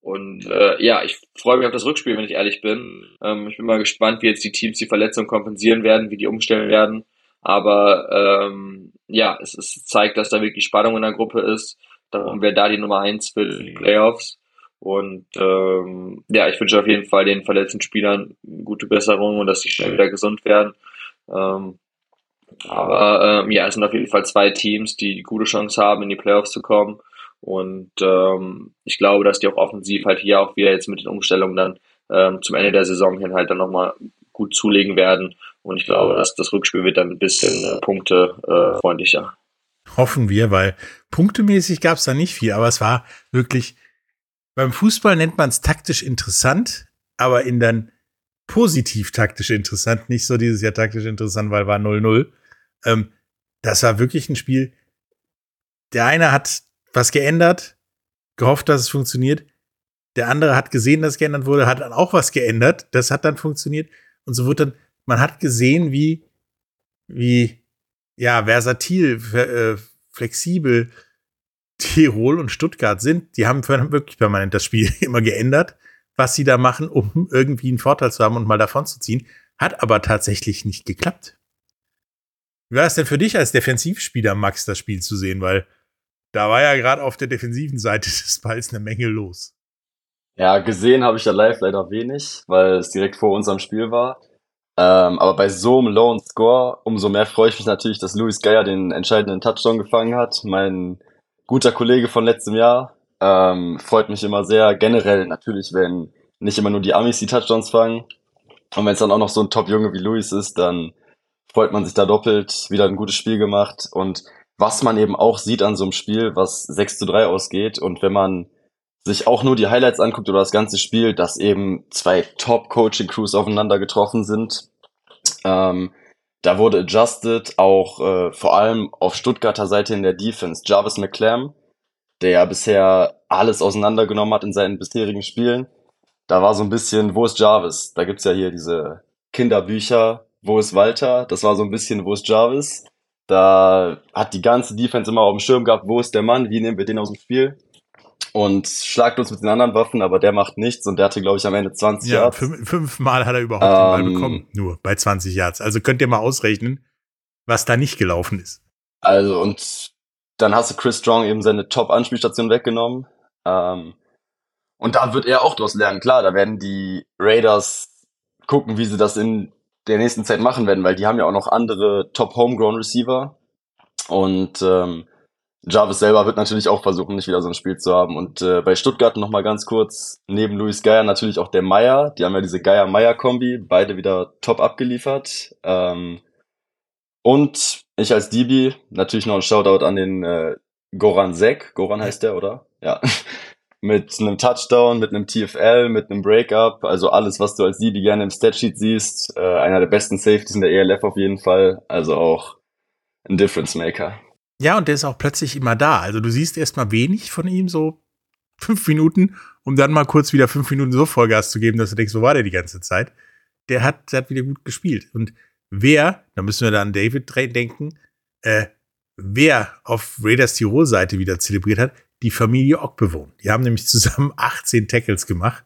und äh, ja, ich freue mich auf das Rückspiel, wenn ich ehrlich bin. Ähm, ich bin mal gespannt, wie jetzt die Teams die Verletzung kompensieren werden, wie die umstellen werden. Aber ähm, ja, es, es zeigt, dass da wirklich Spannung in der Gruppe ist. Darum wäre da die Nummer eins für die Playoffs. Und ähm, ja, ich wünsche auf jeden Fall den verletzten Spielern gute Besserung und dass sie schnell wieder gesund werden. Ähm, aber ähm, ja, es sind auf jeden Fall zwei Teams, die gute Chance haben, in die Playoffs zu kommen. Und ähm, ich glaube, dass die auch offensiv halt hier auch wieder jetzt mit den Umstellungen dann ähm, zum Ende der Saison hin halt dann nochmal gut zulegen werden. Und ich glaube, dass das Rückspiel wird dann ein bisschen äh, Punkte äh. Hoffen wir, weil punktemäßig gab es da nicht viel, aber es war wirklich, beim Fußball nennt man es taktisch interessant, aber in dann positiv taktisch interessant, nicht so dieses Jahr taktisch interessant, weil war 0-0. Ähm, das war wirklich ein Spiel. Der eine hat was geändert, gehofft, dass es funktioniert. Der andere hat gesehen, dass geändert wurde, hat dann auch was geändert. Das hat dann funktioniert. Und so wird dann, man hat gesehen, wie, wie, ja, versatil, äh, flexibel Tirol und Stuttgart sind. Die haben wirklich permanent das Spiel immer geändert, was sie da machen, um irgendwie einen Vorteil zu haben und mal davon zu ziehen. Hat aber tatsächlich nicht geklappt. Wie war es denn für dich als Defensivspieler, Max, das Spiel zu sehen? Weil da war ja gerade auf der defensiven Seite des Balls eine Menge los. Ja, gesehen habe ich ja live leider wenig, weil es direkt vor unserem Spiel war. Ähm, aber bei so einem Low Score, umso mehr freue ich mich natürlich, dass Luis Geier den entscheidenden Touchdown gefangen hat. Mein guter Kollege von letztem Jahr. Ähm, freut mich immer sehr. Generell natürlich, wenn nicht immer nur die Amis die Touchdowns fangen. Und wenn es dann auch noch so ein Top-Junge wie Luis ist, dann freut man sich da doppelt. Wieder ein gutes Spiel gemacht. Und was man eben auch sieht an so einem Spiel, was 6 zu 3 ausgeht und wenn man sich auch nur die Highlights anguckt oder das ganze Spiel, dass eben zwei Top-Coaching-Crews aufeinander getroffen sind. Ähm, da wurde adjusted, auch äh, vor allem auf Stuttgarter Seite in der Defense. Jarvis McClam, der ja bisher alles auseinandergenommen hat in seinen bisherigen Spielen. Da war so ein bisschen, wo ist Jarvis? Da gibt's ja hier diese Kinderbücher, wo ist Walter? Das war so ein bisschen, wo ist Jarvis? Da hat die ganze Defense immer auf dem Schirm gehabt, wo ist der Mann, wie nehmen wir den aus dem Spiel? Und schlagt uns mit den anderen Waffen, aber der macht nichts und der hatte, glaube ich, am Ende 20 ja, Yards. Fünf, fünfmal hat er überhaupt ähm, den Ball ähm, bekommen, nur bei 20 Yards. Also könnt ihr mal ausrechnen, was da nicht gelaufen ist. Also, und dann hast du Chris Strong eben seine Top-Anspielstation weggenommen. Ähm, und da wird er auch daraus lernen. Klar, da werden die Raiders gucken, wie sie das in der nächsten Zeit machen werden, weil die haben ja auch noch andere Top Homegrown Receiver. Und ähm, Jarvis selber wird natürlich auch versuchen, nicht wieder so ein Spiel zu haben. Und äh, bei Stuttgart noch mal ganz kurz, neben Luis Geier natürlich auch der Meier. Die haben ja diese Geier-Meier-Kombi, beide wieder top abgeliefert. Ähm, und ich als DB, natürlich noch ein Shoutout an den äh, Goran Sek. Goran heißt der, oder? Ja mit einem Touchdown, mit einem TFL, mit einem Breakup, also alles, was du als die gerne im Statsheet siehst. Äh, einer der besten Safeties in der ELF auf jeden Fall, also auch ein Difference Maker. Ja, und der ist auch plötzlich immer da. Also du siehst erstmal wenig von ihm, so fünf Minuten, um dann mal kurz wieder fünf Minuten so Vollgas zu geben, dass du denkst, wo war der die ganze Zeit? Der hat, der hat wieder gut gespielt. Und wer, da müssen wir da an David denken, äh, wer auf Raiders Tirol Seite wieder zelebriert hat, die Familie Ock bewohnt. Die haben nämlich zusammen 18 Tackles gemacht.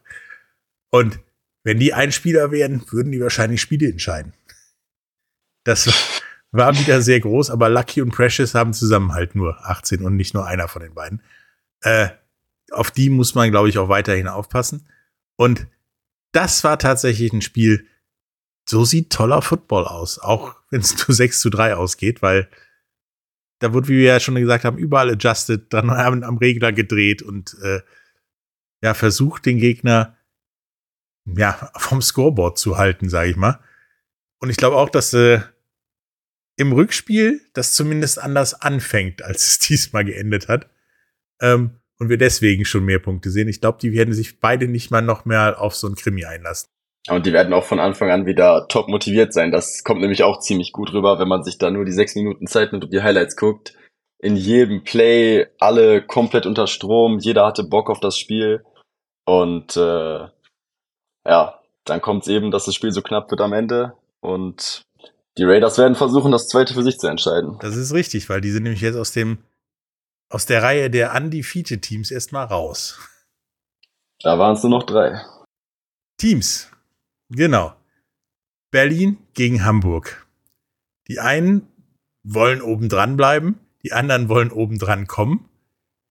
Und wenn die Einspieler wären, würden die wahrscheinlich Spiele entscheiden. Das war wieder sehr groß, aber Lucky und Precious haben zusammen halt nur 18 und nicht nur einer von den beiden. Äh, auf die muss man, glaube ich, auch weiterhin aufpassen. Und das war tatsächlich ein Spiel, so sieht toller Football aus, auch wenn es nur 6 zu 3 ausgeht, weil da wurde, wie wir ja schon gesagt haben, überall adjusted, dann haben am Regler gedreht und äh, ja, versucht, den Gegner ja, vom Scoreboard zu halten, sage ich mal. Und ich glaube auch, dass äh, im Rückspiel das zumindest anders anfängt, als es diesmal geendet hat. Ähm, und wir deswegen schon mehr Punkte sehen. Ich glaube, die werden sich beide nicht mal noch mehr auf so ein Krimi einlassen. Und die werden auch von Anfang an wieder top motiviert sein. Das kommt nämlich auch ziemlich gut rüber, wenn man sich da nur die sechs Minuten Zeit nimmt und die Highlights guckt. In jedem Play alle komplett unter Strom, jeder hatte Bock auf das Spiel. Und äh, ja, dann kommt es eben, dass das Spiel so knapp wird am Ende. Und die Raiders werden versuchen, das zweite für sich zu entscheiden. Das ist richtig, weil die sind nämlich jetzt aus dem aus der Reihe der undefeated Teams erstmal raus. Da waren es nur noch drei. Teams. Genau. Berlin gegen Hamburg. Die einen wollen oben dran bleiben, die anderen wollen oben dran kommen.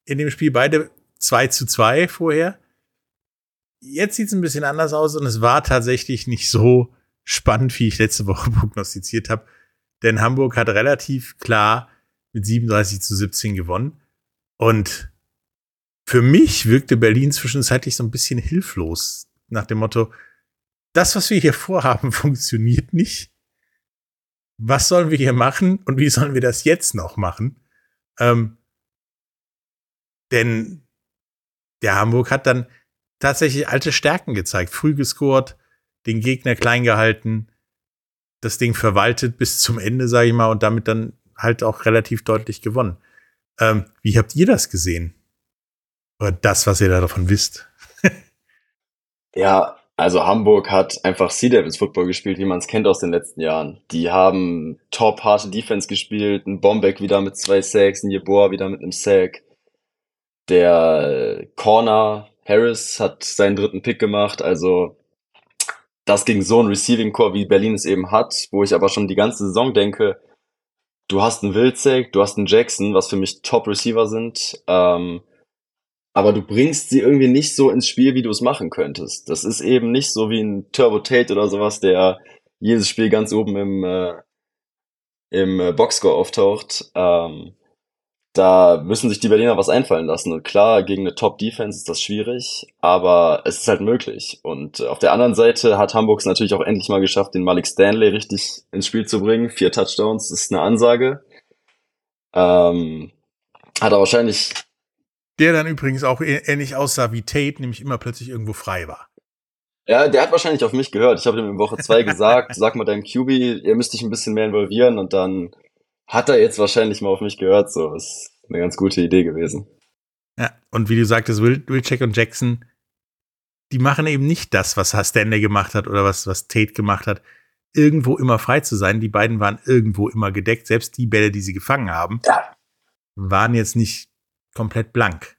In dem Spiel beide 2 zu 2 vorher. Jetzt sieht es ein bisschen anders aus und es war tatsächlich nicht so spannend, wie ich letzte Woche prognostiziert habe. Denn Hamburg hat relativ klar mit 37 zu 17 gewonnen. Und für mich wirkte Berlin zwischenzeitlich so ein bisschen hilflos. Nach dem Motto, das, was wir hier vorhaben, funktioniert nicht. Was sollen wir hier machen und wie sollen wir das jetzt noch machen? Ähm, denn der Hamburg hat dann tatsächlich alte Stärken gezeigt, früh gescored, den Gegner klein gehalten, das Ding verwaltet bis zum Ende, sage ich mal, und damit dann halt auch relativ deutlich gewonnen. Ähm, wie habt ihr das gesehen? Oder das, was ihr da davon wisst? ja, also Hamburg hat einfach Sea Devils Football gespielt, wie man es kennt aus den letzten Jahren. Die haben top harte Defense gespielt, ein Bombeck wieder mit zwei Sacks, ein Jeboa wieder mit einem Sack. Der Corner Harris hat seinen dritten Pick gemacht, also das gegen so ein Receiving Core, wie Berlin es eben hat, wo ich aber schon die ganze Saison denke, du hast einen Wilczek, du hast einen Jackson, was für mich Top Receiver sind, ähm, aber du bringst sie irgendwie nicht so ins Spiel, wie du es machen könntest. Das ist eben nicht so wie ein Turbo Tate oder sowas, der jedes Spiel ganz oben im, äh, im äh, Boxscore auftaucht. Ähm, da müssen sich die Berliner was einfallen lassen. Und klar, gegen eine Top-Defense ist das schwierig, aber es ist halt möglich. Und auf der anderen Seite hat Hamburg es natürlich auch endlich mal geschafft, den Malik Stanley richtig ins Spiel zu bringen. Vier Touchdowns ist eine Ansage. Ähm, hat er wahrscheinlich. Der dann übrigens auch ähnlich aussah wie Tate, nämlich immer plötzlich irgendwo frei war. Ja, der hat wahrscheinlich auf mich gehört. Ich habe ihm in Woche zwei gesagt, sag mal deinem QB, ihr müsst dich ein bisschen mehr involvieren und dann hat er jetzt wahrscheinlich mal auf mich gehört. So, ist eine ganz gute Idee gewesen. Ja, und wie du sagtest, Will, Wilczek und Jackson, die machen eben nicht das, was Stanley gemacht hat oder was, was Tate gemacht hat, irgendwo immer frei zu sein. Die beiden waren irgendwo immer gedeckt. Selbst die Bälle, die sie gefangen haben, ja. waren jetzt nicht komplett blank.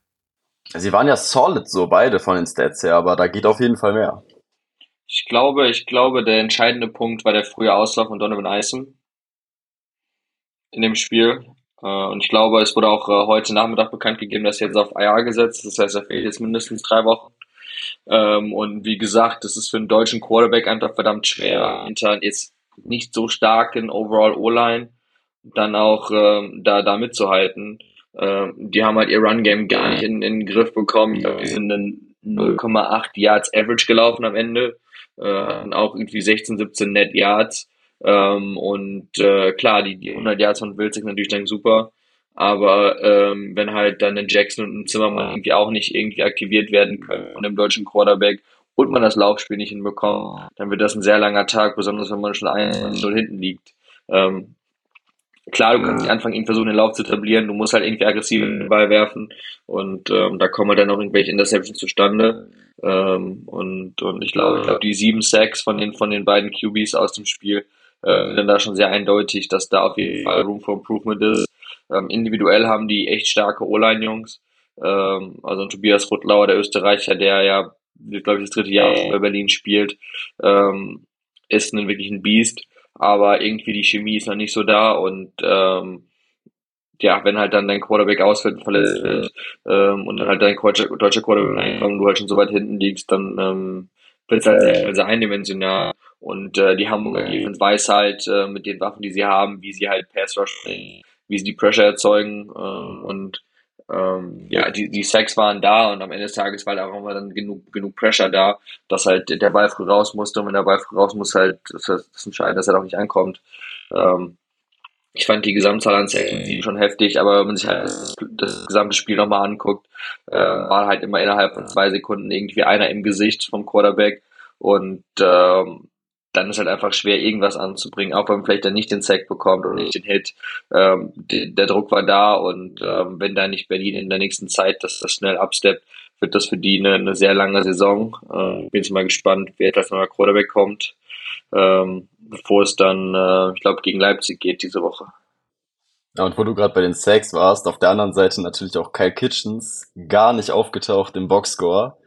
Sie waren ja solid so beide von den Stats her, aber da geht auf jeden Fall mehr. Ich glaube, ich glaube, der entscheidende Punkt war der frühe Auslauf von Donovan Isom in dem Spiel. Äh, und ich glaube, es wurde auch äh, heute Nachmittag bekannt gegeben, dass er jetzt auf IR gesetzt. Das heißt, er fehlt jetzt mindestens drei Wochen. Ähm, und wie gesagt, das ist für einen deutschen Quarterback einfach verdammt schwer. Hinter jetzt nicht so starken Overall O-Line dann auch ähm, da, da mitzuhalten. Ähm, die haben halt ihr Run-Game gar nicht in, in den Griff bekommen. Ich glaube, die sind in 0,8 Yards Average gelaufen am Ende. Äh, auch irgendwie 16, 17 Net Yards. Ähm, und äh, klar, die, die 100 Yards von Wilczek natürlich dann super. Aber ähm, wenn halt dann ein Jackson und ein Zimmermann irgendwie auch nicht irgendwie aktiviert werden können von dem deutschen Quarterback und man das Laufspiel nicht hinbekommt, dann wird das ein sehr langer Tag, besonders wenn man schon 1-0 hinten liegt. Ähm, klar, du kannst nicht anfangen, ihn versuchen, den Lauf zu etablieren, du musst halt irgendwie aggressiv den Ball werfen und ähm, da kommen halt dann auch irgendwelche Interceptions zustande. Ähm, und, und ich glaube, ich glaube, die sieben Sacks von den, von den beiden QBs aus dem Spiel äh, dann da schon sehr eindeutig, dass da auf jeden Fall Room for Improvement ist. Ähm, individuell haben die echt starke O-Line-Jungs. Ähm, also Tobias Ruttlauer, der Österreicher, der ja, glaube ich, das dritte Jahr bei Berlin spielt, ähm, ist ein wirklich ein Biest. Aber irgendwie die Chemie ist noch nicht so da und ähm, ja, wenn halt dann dein Quarterback ausfällt und verletzt wird ähm, und dann halt dein deutscher, deutscher Quarterback reinkommt und du halt schon so weit hinten liegst, dann ähm, wird es halt sehr, sehr eindimensional. Und äh, die Hamburger Defense weiß halt äh, mit den Waffen, die sie haben, wie sie halt Pass Rush bringen, wie sie die Pressure erzeugen. Äh, und ähm, ja, die, die Sacks waren da und am Ende des Tages war halt auch immer dann genug, genug Pressure da, dass halt der Ball früh raus musste und wenn der Ball früh raus muss, halt das, das entscheidend, dass er auch nicht ankommt. Ähm, ich fand die Gesamtzahl an Sacks schon heftig, aber wenn man sich halt das, das gesamte Spiel nochmal anguckt, äh, war halt immer innerhalb von zwei Sekunden irgendwie einer im Gesicht vom Quarterback und ähm, dann ist halt einfach schwer, irgendwas anzubringen, auch wenn man vielleicht dann nicht den Sack bekommt oder nicht den Hit. Ähm, de, der Druck war da und ähm, wenn da nicht Berlin in der nächsten Zeit das, das schnell absteppt, wird das für die eine, eine sehr lange Saison. Äh, bin jetzt mal gespannt, wer etwas neuer Quarterback kommt, ähm, bevor es dann, äh, ich glaube, gegen Leipzig geht diese Woche. Ja, und wo du gerade bei den Sacks warst, auf der anderen Seite natürlich auch Kyle Kitchens, gar nicht aufgetaucht im Boxscore.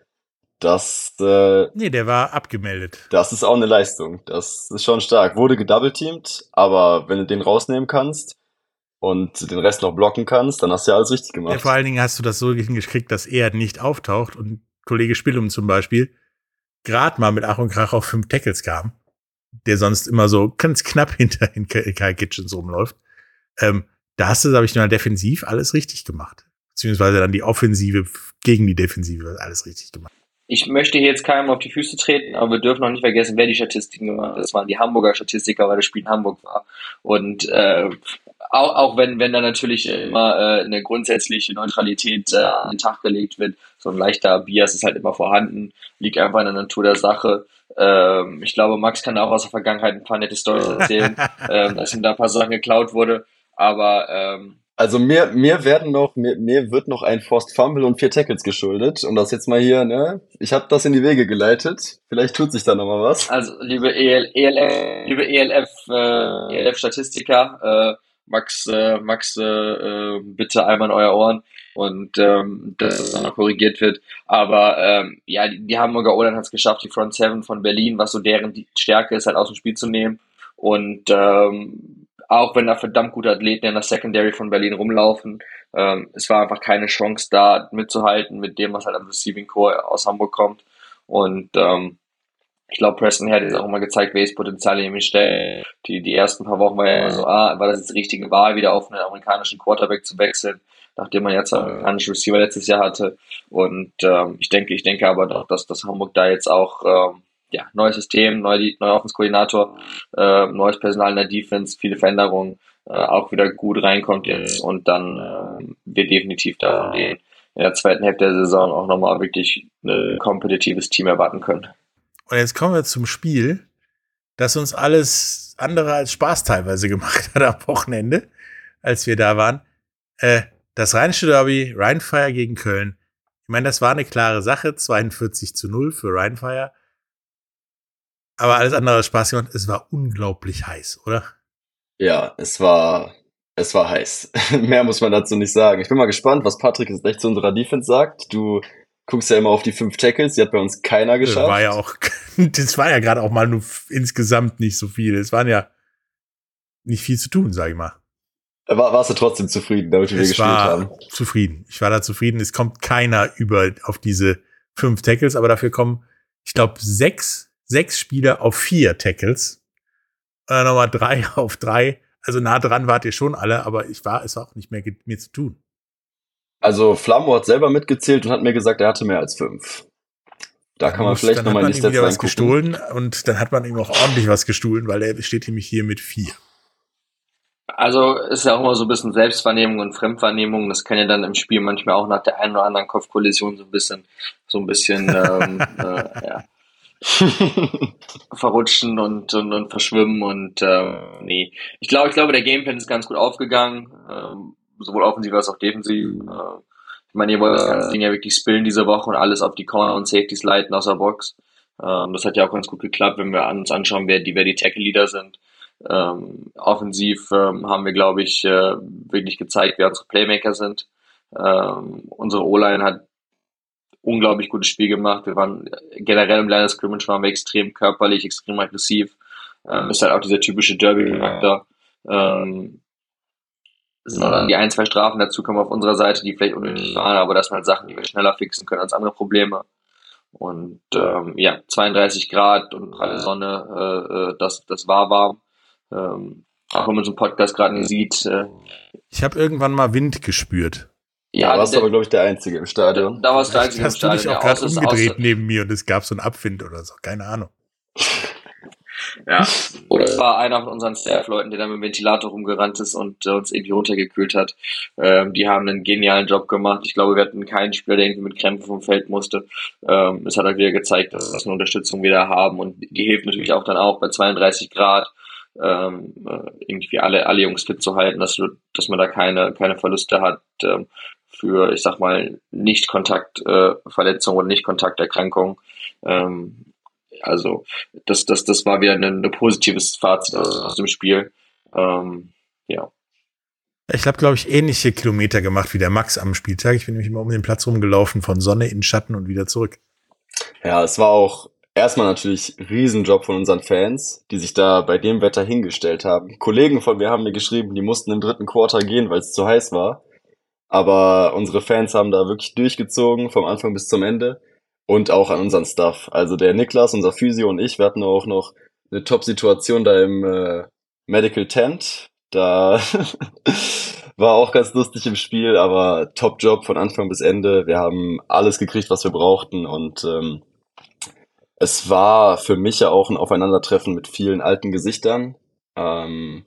Das, äh, Nee, der war abgemeldet. das ist auch eine Leistung. Das ist schon stark. Wurde gedoubleteamt, aber wenn du den rausnehmen kannst und den Rest noch blocken kannst, dann hast du ja alles richtig Ja, gemacht. vor allen Dingen hast du das so hingekriegt, dass er nicht auftaucht und Kollege Spillum zum Beispiel gerade mal mit Ach und Krach auf fünf Tackles kam, der sonst immer so ganz knapp hinter in Kyle Kitchens rumläuft. Ähm, da hast du, glaube ich, mal defensiv alles richtig gemacht. Beziehungsweise dann die Offensive gegen die Defensive alles richtig gemacht. Ich möchte hier jetzt keinem auf die Füße treten, aber wir dürfen auch nicht vergessen, wer die Statistiken gemacht hat. Das waren die Hamburger Statistiker, weil das Spiel in Hamburg war. Und äh, auch, auch wenn, wenn da natürlich immer äh, eine grundsätzliche Neutralität äh, an den Tag gelegt wird, so ein leichter Bias ist halt immer vorhanden, liegt einfach in der Natur der Sache. Ähm, ich glaube, Max kann auch aus der Vergangenheit ein paar nette Storys erzählen, ähm, dass ihm da ein paar Sachen geklaut wurde. Aber ähm, Also mir, mir werden noch, mir, mir wird noch ein Forced Fumble und vier Tackles geschuldet. Und das jetzt mal hier, ne? Ich habe das in die Wege geleitet. Vielleicht tut sich da noch mal was. Also, liebe EL, ELF, liebe ELF, äh, ELF Statistiker, äh, Max, äh, Max, äh, äh, bitte einmal in euer Ohren und ähm, dass das dann noch korrigiert wird. Aber ähm, ja, die, die Hamburger Oland hat es geschafft, die Front Seven von Berlin, was so deren Stärke ist, halt aus dem Spiel zu nehmen. Und ähm, auch wenn da verdammt gute Athleten in der Secondary von Berlin rumlaufen, ähm, es war einfach keine Chance da mitzuhalten mit dem, was halt am Receiving Core aus Hamburg kommt. Und ähm, ich glaube, Preston hat jetzt auch immer gezeigt, welches Potenzial in ihm steckt. Die, die ersten paar Wochen war ja so, ah, war das jetzt die richtige Wahl, wieder auf einen amerikanischen Quarterback zu wechseln, nachdem man jetzt einen amerikanischen Receiver letztes Jahr hatte. Und ähm, ich denke, ich denke aber doch, dass, dass Hamburg da jetzt auch ähm, ja, neues System, neuer neuer Offenskoordinator, äh, neues Personal in der Defense, viele Veränderungen, äh, auch wieder gut reinkommt jetzt und dann äh, wir definitiv da in der zweiten Hälfte der Saison auch nochmal wirklich ein kompetitives Team erwarten können. Und jetzt kommen wir zum Spiel, das uns alles andere als Spaß teilweise gemacht hat am Wochenende, als wir da waren. Äh, das Rheinische Derby, Rheinfire gegen Köln. Ich meine, das war eine klare Sache, 42 zu 0 für Rheinfire. Aber alles andere als Spaß gemacht. Es war unglaublich heiß, oder? Ja, es war, es war heiß. Mehr muss man dazu nicht sagen. Ich bin mal gespannt, was Patrick jetzt echt zu unserer Defense sagt. Du guckst ja immer auf die fünf Tackles, die hat bei uns keiner Das geschafft. war ja auch, das war ja gerade auch mal nur insgesamt nicht so viel. Es waren ja nicht viel zu tun, sag ich mal. War, warst du trotzdem zufrieden, damit wir Ich gespielt war haben? zufrieden. Ich war da zufrieden. Es kommt keiner über auf diese fünf Tackles, aber dafür kommen, ich glaube, sechs, sechs Spieler auf vier Tackles. Und dann nochmal drei auf drei. Also nah dran wart ihr schon alle, aber ich war, es auch nicht mehr mir zu tun. Also Flammo hat selber mitgezählt und hat mir gesagt, er hatte mehr als fünf. Da kann man Muss- vielleicht nochmal in hat die Stats wieder was gestohlen und dann hat man ihm auch ordentlich was gestohlen, weil er steht nämlich hier mit vier. Also ist ja auch immer so ein bisschen Selbstvernehmung und Fremdwahrnehmung. Das kann ja dann im Spiel manchmal auch nach der einen oder anderen Kopfkollision so ein bisschen, so ein bisschen ähm, äh, ja, verrutschen und, und, und verschwimmen und ähm, nee. Ich glaube, ich glaube, der Gameplan ist ganz gut aufgegangen, ähm, sowohl offensiv als auch defensiv. Äh, ich meine, ihr wollt das ganze Ding ja wirklich spillen diese Woche und alles auf die Corner und Safeties leiten aus der Box. Ähm, das hat ja auch ganz gut geklappt, wenn wir uns anschauen, wer die, wer die Tackle-Leader sind. Ähm, offensiv ähm, haben wir, glaube ich, äh, wirklich gezeigt, wer unsere Playmaker sind. Ähm, unsere O-Line hat unglaublich gutes Spiel gemacht. Wir waren generell im Line of Scrimmage waren wir extrem körperlich, extrem aggressiv. Ähm, ist halt auch dieser typische Derby-Charakter. Ähm, dann die ein, zwei Strafen dazu kommen auf unserer Seite, die vielleicht unnötig waren, aber das sind halt Sachen, die wir schneller fixen können als andere Probleme. Und ähm, ja, 32 Grad und pralle Sonne, äh, äh, das, das war warm. Ähm, auch wenn man so einen Podcast gerade nicht sieht. Äh, Ich habe irgendwann mal Wind gespürt. Ja, warst der- aber, glaube ich, der Einzige im Stadion. Da warst du einzig im Hast du dich Stadion. auch ja, gerade umgedreht außer- neben mir und es gab so einen Abwind oder so. Keine Ahnung. Ja. Oder es war einer von unseren Staff-Leuten, der da mit dem Ventilator rumgerannt ist und äh, uns irgendwie runtergekühlt hat. Ähm, die haben einen genialen Job gemacht. Ich glaube, wir hatten keinen Spieler, der irgendwie mit Krämpfen vom Feld musste. Ähm, es hat halt wieder gezeigt, dass wir eine Unterstützung wieder haben und die hilft natürlich auch dann auch bei 32 Grad ähm, äh, irgendwie alle, alle Jungs fit zu halten, dass, du- dass man da keine, keine Verluste hat ähm, für, ich sag mal, Nicht-Kontakt-Verletzungen äh, oder Nicht-Kontakterkrankungen. Ähm, also das, das, das war wieder ein, ein positives Fazit aus, aus dem Spiel. Ähm, ja. Ich habe, glaube ich, ähnliche Kilometer gemacht wie der Max am Spieltag. Ich bin nämlich immer um den Platz rumgelaufen, von Sonne in Schatten und wieder zurück. Ja, es war auch erstmal natürlich ein Riesenjob von unseren Fans, die sich da bei dem Wetter hingestellt haben. Kollegen von mir haben mir geschrieben, die mussten im dritten Quarter gehen, weil es zu heiß war. Aber unsere Fans haben da wirklich durchgezogen, vom Anfang bis zum Ende. Und auch an unseren Staff. Also der Niklas, unser Physio und ich, wir hatten auch noch eine Top-Situation da im äh, Medical Tent. Da war auch ganz lustig im Spiel, aber Top-Job von Anfang bis Ende. Wir haben alles gekriegt, was wir brauchten und ähm, es war für mich ja auch ein Aufeinandertreffen mit vielen alten Gesichtern, ähm,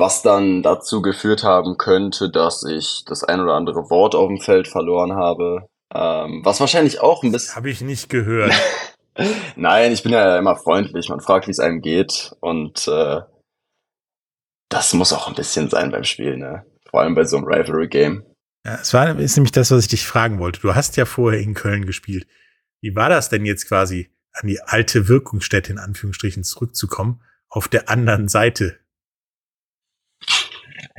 was dann dazu geführt haben könnte, dass ich das ein oder andere Wort auf dem Feld verloren habe, ähm, was wahrscheinlich auch ein bisschen... Habe ich nicht gehört. Nein, ich bin ja immer freundlich, man fragt, wie es einem geht und äh, das muss auch ein bisschen sein beim Spiel, ne? Vor allem bei so einem Rivalry-Game. Ja, es war ist nämlich das, was ich dich fragen wollte. Du hast ja vorher in Köln gespielt. Wie war das denn jetzt quasi, an die alte Wirkungsstätte in Anführungsstrichen zurückzukommen, auf der anderen Seite?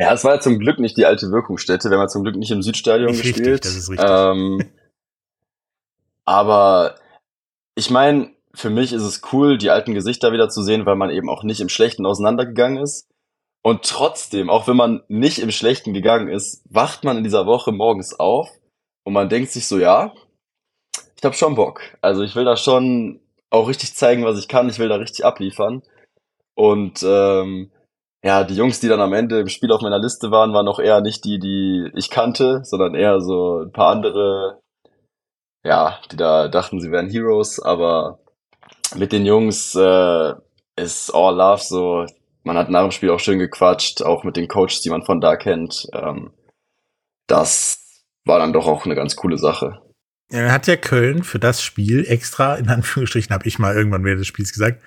Ja, es war ja zum Glück nicht die alte Wirkungsstätte. Wir haben ja zum Glück nicht im Südstadion Nicht richtig, gespielt. das ist richtig. Ähm, aber ich meine, für mich ist es cool, die alten Gesichter wieder zu sehen, weil man eben auch nicht im Schlechten auseinandergegangen ist. Und trotzdem, auch wenn man nicht im Schlechten gegangen ist, wacht man in dieser Woche morgens auf und man denkt sich so, ja, ich hab schon Bock. Also ich will da schon auch richtig zeigen, was ich kann. Ich will da richtig abliefern. Und ähm, ja, die Jungs, die dann am Ende im Spiel auf meiner Liste waren, waren auch eher nicht die, die ich kannte, sondern eher so ein paar andere, ja, die da dachten, sie wären Heroes, aber mit den Jungs äh, ist all love so. Man hat nach dem Spiel auch schön gequatscht, auch mit den Coaches, die man von da kennt. Ähm, das war dann doch auch eine ganz coole Sache. Ja, hat ja Köln für das Spiel extra, in Anführungsstrichen, habe ich mal irgendwann während des Spiels gesagt,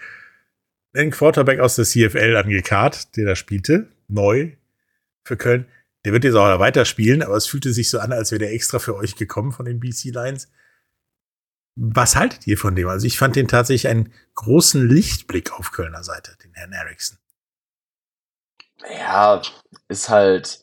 einen Quarterback aus der CFL angekarrt, der da spielte, neu für Köln. Der wird jetzt auch weiter spielen, aber es fühlte sich so an, als wäre der extra für euch gekommen von den BC Lions. Was haltet ihr von dem? Also ich fand den tatsächlich einen großen Lichtblick auf Kölner Seite, den Herrn Eriksson. Ja, ist halt,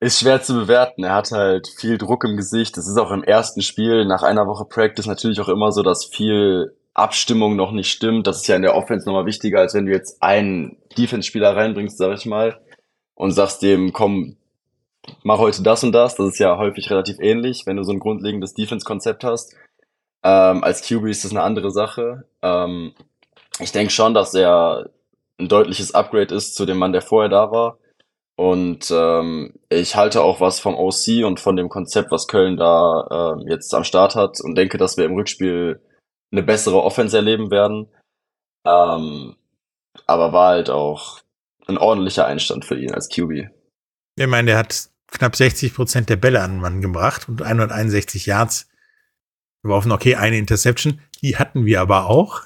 ist schwer zu bewerten. Er hat halt viel Druck im Gesicht. Es ist auch im ersten Spiel nach einer Woche Practice natürlich auch immer so, dass viel Abstimmung noch nicht stimmt. Das ist ja in der Offense nochmal wichtiger, als wenn du jetzt einen Defense-Spieler reinbringst, sag ich mal, und sagst dem, komm, mach heute das und das. Das ist ja häufig relativ ähnlich, wenn du so ein grundlegendes Defense-Konzept hast. Ähm, als QB ist das eine andere Sache. Ähm, ich denke schon, dass er ein deutliches Upgrade ist zu dem Mann, der vorher da war. Und ähm, ich halte auch was vom OC und von dem Konzept, was Köln da ähm, jetzt am Start hat und denke, dass wir im Rückspiel eine bessere Offense erleben werden. Ähm, aber war halt auch ein ordentlicher Einstand für ihn als QB. Ich meine, der hat knapp 60 Prozent der Bälle an den Mann gebracht und 161 Yards geworfen. Okay, eine Interception, die hatten wir aber auch.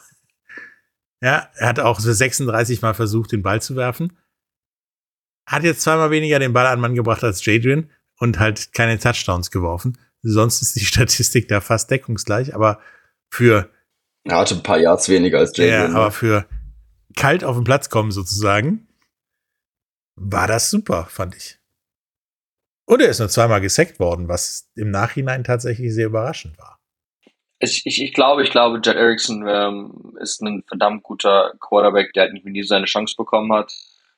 Ja, er hat auch so 36 Mal versucht, den Ball zu werfen. Hat jetzt zweimal weniger den Ball an den Mann gebracht als Jadrian und halt keine Touchdowns geworfen. Sonst ist die Statistik da fast deckungsgleich, aber für, Er hatte ein paar Yards weniger als ja, Jalen. aber für kalt auf den Platz kommen sozusagen, war das super, fand ich. Und er ist nur zweimal gesackt worden, was im Nachhinein tatsächlich sehr überraschend war. Ich, ich, ich glaube, ich glaube, Jet Erickson ähm, ist ein verdammt guter Quarterback, der halt irgendwie nie seine Chance bekommen hat.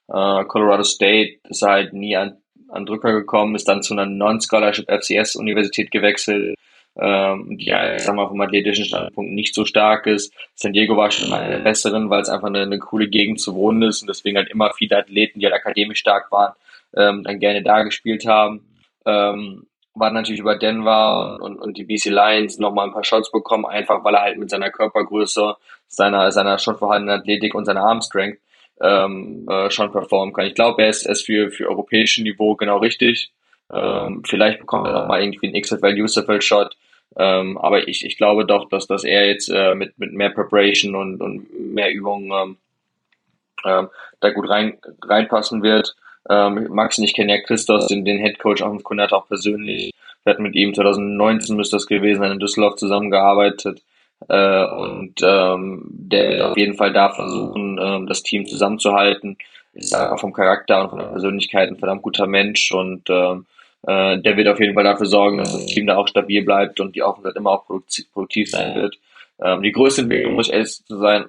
Äh, Colorado State ist halt nie an, an Drücker gekommen, ist dann zu einer Non-Scholarship FCS-Universität gewechselt. Ähm, die, ja, ich sag mal, vom athletischen Standpunkt nicht so stark ist. San Diego war schon einer der besseren, weil es einfach eine, eine coole Gegend zu wohnen ist und deswegen halt immer viele Athleten, die halt akademisch stark waren, ähm, dann gerne da gespielt haben. Ähm, war natürlich über Denver und, und die BC Lions nochmal ein paar Shots bekommen, einfach weil er halt mit seiner Körpergröße, seiner, seiner schon vorhandenen Athletik und seiner Armstrength ähm, äh, schon performen kann. Ich glaube, er ist, er ist für, für europäisches Niveau genau richtig. Ähm, vielleicht bekommt er noch mal irgendwie einen XFL-USFL-Shot. Ähm, aber ich, ich glaube doch, dass, dass er jetzt äh, mit, mit mehr Preparation und, und mehr Übungen ähm, ähm, da gut rein, reinpassen wird. Ähm, Max und ich kenne ja Christos, den, den Head Coach auf dem Kunert auch persönlich. Wir hatten mit ihm 2019 müsste das gewesen sein, in Düsseldorf zusammengearbeitet. Äh, und ähm, der wird auf jeden Fall da versuchen, ähm, das Team zusammenzuhalten. Ist einfach vom Charakter und von der Persönlichkeit ein verdammt guter Mensch und ähm, äh, der wird auf jeden Fall dafür sorgen, dass das Team da auch stabil bleibt und die Offensive immer auch produktiv sein wird. Ähm, die größte Entwicklung, muss ich ehrlich zu sein,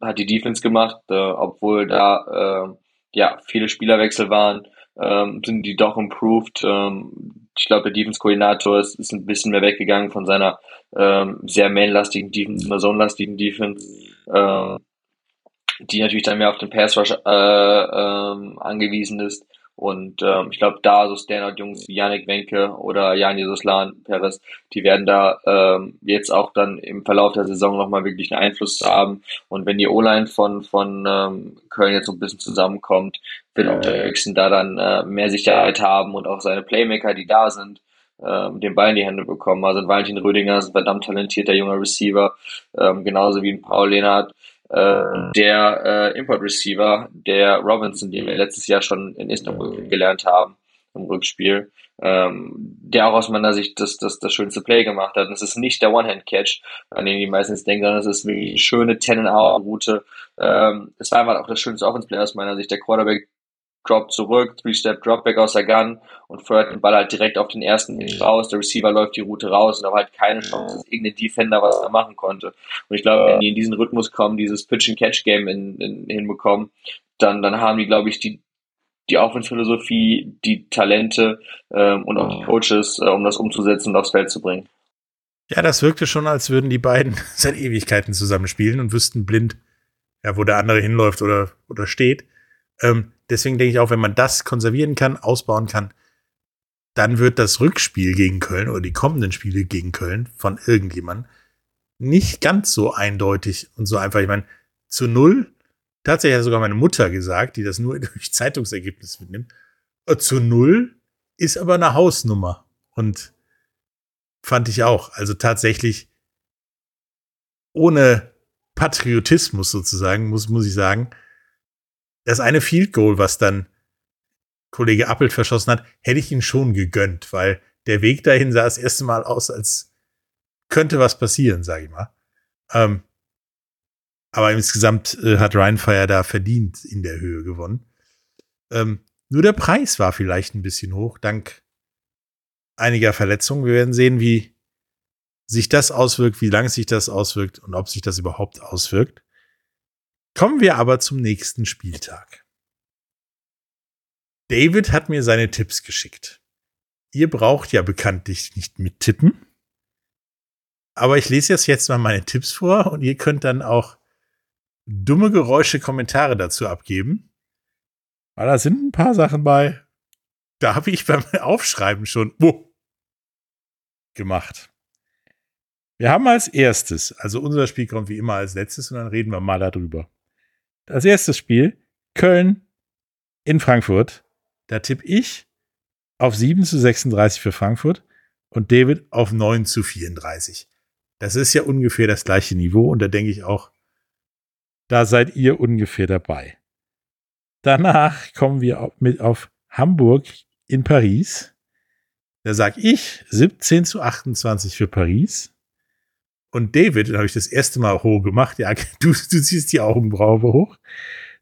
hat die Defense gemacht, äh, obwohl da äh, ja viele Spielerwechsel waren, ähm, sind die doch improved. Ähm, ich glaube, der Defense-Koordinator ist, ist ein bisschen mehr weggegangen von seiner ähm, sehr man-lastigen Defense, einer zone-lastigen Defense, äh, die natürlich dann mehr auf den Pass-Rush äh, ähm, angewiesen ist. Und ähm, ich glaube, da so Standard-Jungs wie Yannick Wenke oder Jan Jesus Lan Perez, die werden da ähm, jetzt auch dann im Verlauf der Saison nochmal wirklich einen Einfluss haben. Und wenn die O-Line von, von ähm, Köln jetzt so ein bisschen zusammenkommt, wird auch der Höchsten da dann äh, mehr Sicherheit haben und auch seine Playmaker, die da sind, ähm, den Ball in die Hände bekommen. Also ein Valentin Rödinger ist ein verdammt talentierter junger Receiver, ähm, genauso wie ein Paul Lehnhardt äh, der äh, Import Receiver, der Robinson, den wir letztes Jahr schon in Istanbul gelernt haben im Rückspiel, ähm, der auch aus meiner Sicht das, das, das schönste Play gemacht hat. Und es ist nicht der One-Hand-Catch, an den die meistens denken, sondern es ist wirklich eine schöne Ten-and-Out-Route. Ähm, es war einfach auch das schönste Offense-Play aus meiner Sicht. Der Quarterback Drop zurück, Three-Step Dropback aus der Gun und feuert den Ball halt direkt auf den ersten raus. Der Receiver läuft die Route raus und da war halt keine Chance, dass irgendein Defender was da machen konnte. Und ich glaube, wenn die in diesen Rhythmus kommen, dieses Pitch-and-Catch-Game in, in, hinbekommen, dann, dann haben die, glaube ich, die, die Offensphilosophie, die Talente ähm, und auch die Coaches, äh, um das umzusetzen und aufs Feld zu bringen. Ja, das wirkte schon, als würden die beiden seit Ewigkeiten zusammenspielen und wüssten blind, ja, wo der andere hinläuft oder, oder steht. Ähm, deswegen denke ich auch, wenn man das konservieren kann, ausbauen kann, dann wird das Rückspiel gegen Köln oder die kommenden Spiele gegen Köln von irgendjemandem nicht ganz so eindeutig und so einfach. Ich meine, zu null, tatsächlich hat sogar meine Mutter gesagt, die das nur durch Zeitungsergebnisse mitnimmt, äh, zu null ist aber eine Hausnummer. Und fand ich auch. Also tatsächlich ohne Patriotismus sozusagen, muss, muss ich sagen, das eine Field Goal, was dann Kollege Appelt verschossen hat, hätte ich ihn schon gegönnt, weil der Weg dahin sah das erste Mal aus, als könnte was passieren, sage ich mal. Ähm, aber insgesamt äh, hat Ryan Fire da verdient in der Höhe gewonnen. Ähm, nur der Preis war vielleicht ein bisschen hoch, dank einiger Verletzungen. Wir werden sehen, wie sich das auswirkt, wie lange sich das auswirkt und ob sich das überhaupt auswirkt. Kommen wir aber zum nächsten Spieltag. David hat mir seine Tipps geschickt. Ihr braucht ja bekanntlich nicht mittippen. Aber ich lese jetzt jetzt mal meine Tipps vor und ihr könnt dann auch dumme Geräusche, Kommentare dazu abgeben. Weil da sind ein paar Sachen bei. Da habe ich beim Aufschreiben schon oh, gemacht. Wir haben als erstes, also unser Spiel kommt wie immer als letztes und dann reden wir mal darüber. Das erste Spiel, Köln in Frankfurt. Da tippe ich auf 7 zu 36 für Frankfurt und David auf 9 zu 34. Das ist ja ungefähr das gleiche Niveau und da denke ich auch, da seid ihr ungefähr dabei. Danach kommen wir mit auf Hamburg in Paris. Da sage ich 17 zu 28 für Paris. Und David, da habe ich das erste Mal hoch gemacht, ja, du, du ziehst die Augenbraue hoch.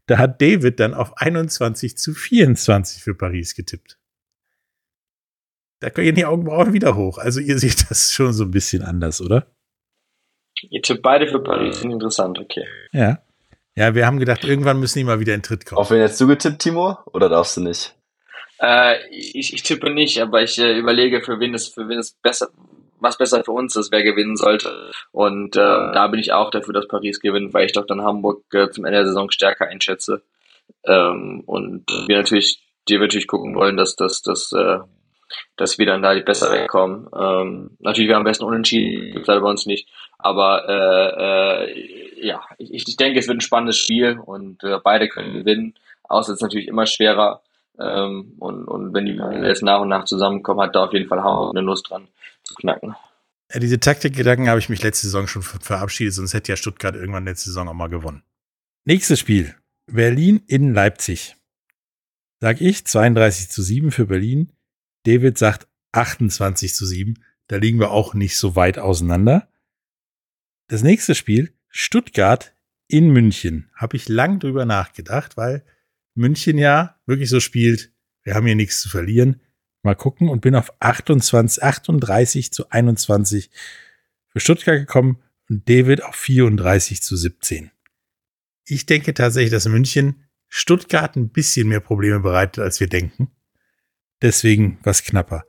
Da hat David dann auf 21 zu 24 für Paris getippt. Da gehen die Augenbrauen wieder hoch. Also ihr seht das schon so ein bisschen anders, oder? Ihr tippt beide für Paris, interessant, okay. Ja. Ja, wir haben gedacht, irgendwann müssen die mal wieder in Tritt kommen. Auf wen hättest du getippt, Timur? Oder darfst du nicht? Äh, ich, ich tippe nicht, aber ich äh, überlege, für wen es, für wen es besser, was besser für uns ist, wer gewinnen sollte. Und äh, da bin ich auch dafür, dass Paris gewinnt, weil ich doch dann Hamburg äh, zum Ende der Saison stärker einschätze. Ähm, und wir natürlich, die wir natürlich gucken wollen, dass, dass, dass, äh, dass wir dann da besser wegkommen. Ähm, natürlich wäre am besten unentschieden, gibt's leider bei uns nicht. Aber äh, äh, ja, ich, ich denke, es wird ein spannendes Spiel und äh, beide können gewinnen. Außer es ist natürlich immer schwerer. Ähm, und, und wenn die jetzt nach und nach zusammenkommen, hat da auf jeden Fall Hamburg eine Lust dran zu knacken. Ja, diese Taktikgedanken habe ich mich letzte Saison schon verabschiedet, sonst hätte ja Stuttgart irgendwann letzte Saison auch mal gewonnen. Nächstes Spiel. Berlin in Leipzig. Sag ich 32 zu 7 für Berlin. David sagt 28 zu 7. Da liegen wir auch nicht so weit auseinander. Das nächste Spiel, Stuttgart in München. Habe ich lang drüber nachgedacht, weil München ja wirklich so spielt, wir haben hier nichts zu verlieren. Mal gucken und bin auf 28, 38 zu 21 für Stuttgart gekommen und David auf 34 zu 17. Ich denke tatsächlich, dass München Stuttgart ein bisschen mehr Probleme bereitet, als wir denken. Deswegen was knapper.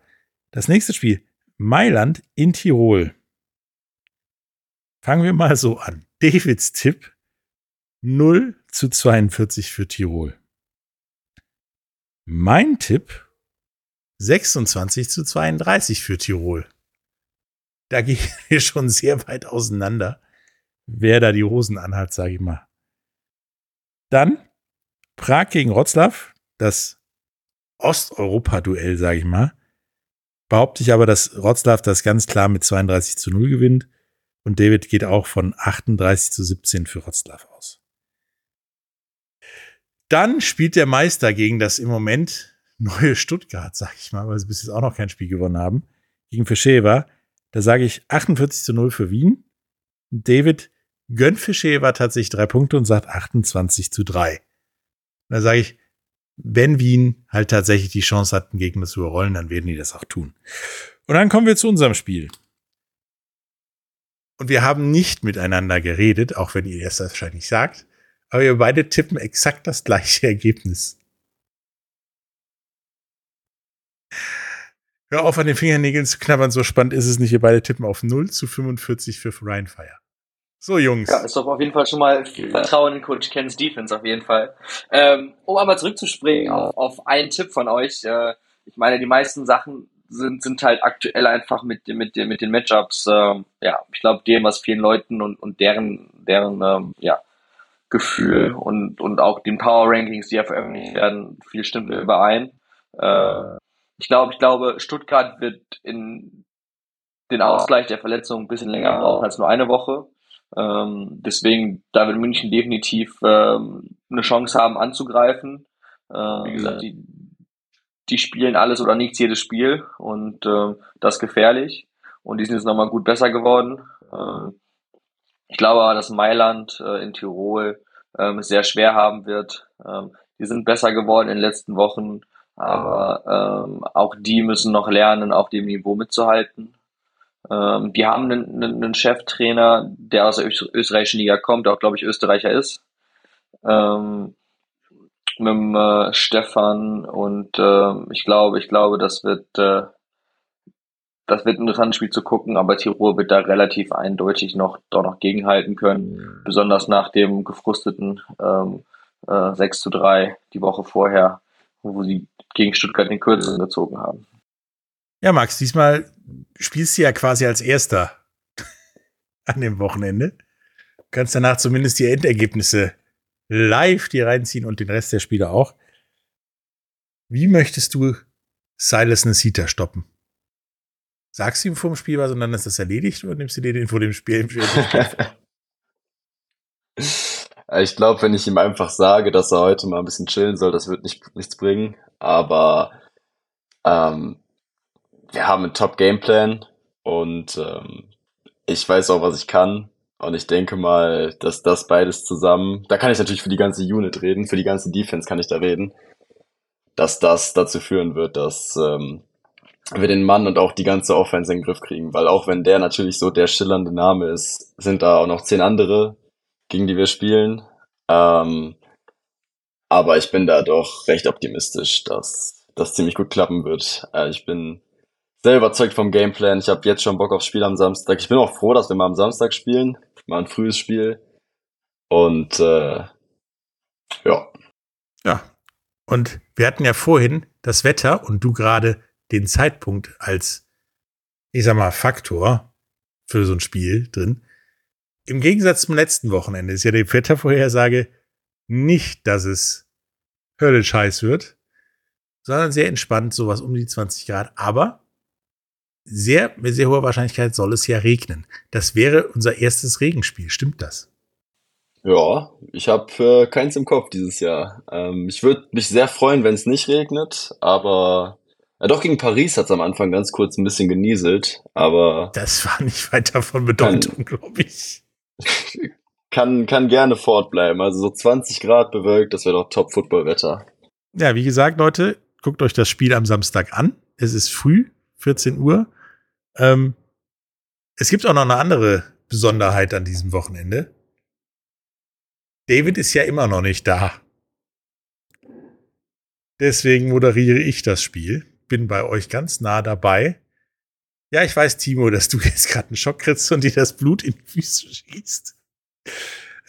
Das nächste Spiel, Mailand in Tirol. Fangen wir mal so an. Davids Tipp 0 zu 42 für Tirol. Mein Tipp 26 zu 32 für Tirol. Da gehen wir schon sehr weit auseinander, wer da die Hosen anhat, sage ich mal. Dann Prag gegen Wroclaw, das Osteuropa-Duell, sage ich mal. Behaupte ich aber, dass Wroclaw das ganz klar mit 32 zu 0 gewinnt. Und David geht auch von 38 zu 17 für Wroclaw aus. Dann spielt der Meister gegen das im Moment neue Stuttgart, sag ich mal, weil sie bis jetzt auch noch kein Spiel gewonnen haben, gegen Fischeva. Da sage ich 48 zu 0 für Wien. David gönnt Fischeva tatsächlich drei Punkte und sagt 28 zu 3. Da sage ich, wenn Wien halt tatsächlich die Chance hat, einen Gegner zu überrollen, dann werden die das auch tun. Und dann kommen wir zu unserem Spiel. Und wir haben nicht miteinander geredet, auch wenn ihr das wahrscheinlich sagt. Aber wir beide tippen exakt das gleiche Ergebnis. Hör auf, an den Fingernägeln zu knabbern, so spannend ist es nicht. Wir beide tippen auf 0 zu 45 für Ryan Fire. So, Jungs. Ja, ist doch auf jeden Fall schon mal Vertrauen in Coach Kens Defense, auf jeden Fall. Ähm, um aber zurückzuspringen auf, auf einen Tipp von euch. Äh, ich meine, die meisten Sachen sind, sind halt aktuell einfach mit, mit, mit den Matchups, ähm, ja, ich glaube, dem, was vielen Leuten und, und deren, deren, ähm, ja, Gefühl und, und auch den Power Rankings, die ja veröffentlicht werden, viel stimmt überein. Äh, ich glaube, ich glaube, Stuttgart wird in den Ausgleich der Verletzung ein bisschen länger brauchen als nur eine Woche. Ähm, deswegen, da wird München definitiv ähm, eine Chance haben anzugreifen. Äh, wie gesagt, die, die spielen alles oder nichts jedes Spiel und äh, das ist gefährlich. Und die sind jetzt nochmal gut besser geworden. Äh, ich glaube aber, dass Mailand äh, in Tirol ähm, sehr schwer haben wird. Ähm, die sind besser geworden in den letzten Wochen, aber ähm, auch die müssen noch lernen, auf dem Niveau mitzuhalten. Ähm, die haben einen, einen Cheftrainer, der aus der österreichischen Liga kommt, der auch, glaube ich, Österreicher ist. Ähm, mit dem, äh, Stefan und äh, ich glaube, ich glaube, das wird äh, das wird ein interessantes Spiel zu gucken, aber Tirol wird da relativ eindeutig noch doch noch gegenhalten können, besonders nach dem gefrusteten ähm, äh, 6 zu 3 die Woche vorher, wo sie gegen Stuttgart den Kürzel gezogen haben. Ja, Max, diesmal spielst du ja quasi als Erster an dem Wochenende. Du kannst danach zumindest die Endergebnisse live dir reinziehen und den Rest der Spiele auch. Wie möchtest du Silas Nesita stoppen? Sagst du ihm vor dem Spiel was und dann ist das erledigt oder nimmst du dir den vor dem Spiel? ich glaube, wenn ich ihm einfach sage, dass er heute mal ein bisschen chillen soll, das wird nicht, nichts bringen. Aber ähm, wir haben einen Top-Gameplan und ähm, ich weiß auch, was ich kann. Und ich denke mal, dass das beides zusammen, da kann ich natürlich für die ganze Unit reden, für die ganze Defense kann ich da reden, dass das dazu führen wird, dass ähm, wir den Mann und auch die ganze Offense in den Griff kriegen. Weil auch wenn der natürlich so der schillernde Name ist, sind da auch noch zehn andere, gegen die wir spielen. Ähm, aber ich bin da doch recht optimistisch, dass das ziemlich gut klappen wird. Äh, ich bin sehr überzeugt vom Gameplan. Ich habe jetzt schon Bock aufs Spiel am Samstag. Ich bin auch froh, dass wir mal am Samstag spielen. Mal ein frühes Spiel. Und äh, ja. Ja. Und wir hatten ja vorhin das Wetter und du gerade den Zeitpunkt als, ich sag mal, Faktor für so ein Spiel drin. Im Gegensatz zum letzten Wochenende ist ja die Wettervorhersage nicht, dass es höllisch heiß wird, sondern sehr entspannt, sowas um die 20 Grad. Aber sehr, mit sehr hoher Wahrscheinlichkeit soll es ja regnen. Das wäre unser erstes Regenspiel. Stimmt das? Ja, ich habe äh, keins im Kopf dieses Jahr. Ähm, ich würde mich sehr freuen, wenn es nicht regnet, aber ja, doch gegen Paris hat es am Anfang ganz kurz ein bisschen genieselt, aber Das war nicht weiter von Bedeutung, glaube ich. Kann, kann gerne fortbleiben. Also so 20 Grad bewölkt, das wäre doch Top-Football-Wetter. Ja, wie gesagt, Leute, guckt euch das Spiel am Samstag an. Es ist früh, 14 Uhr. Ähm, es gibt auch noch eine andere Besonderheit an diesem Wochenende. David ist ja immer noch nicht da. Deswegen moderiere ich das Spiel. Bin bei euch ganz nah dabei. Ja, ich weiß, Timo, dass du jetzt gerade einen Schock kriegst und dir das Blut in die Füße schießt.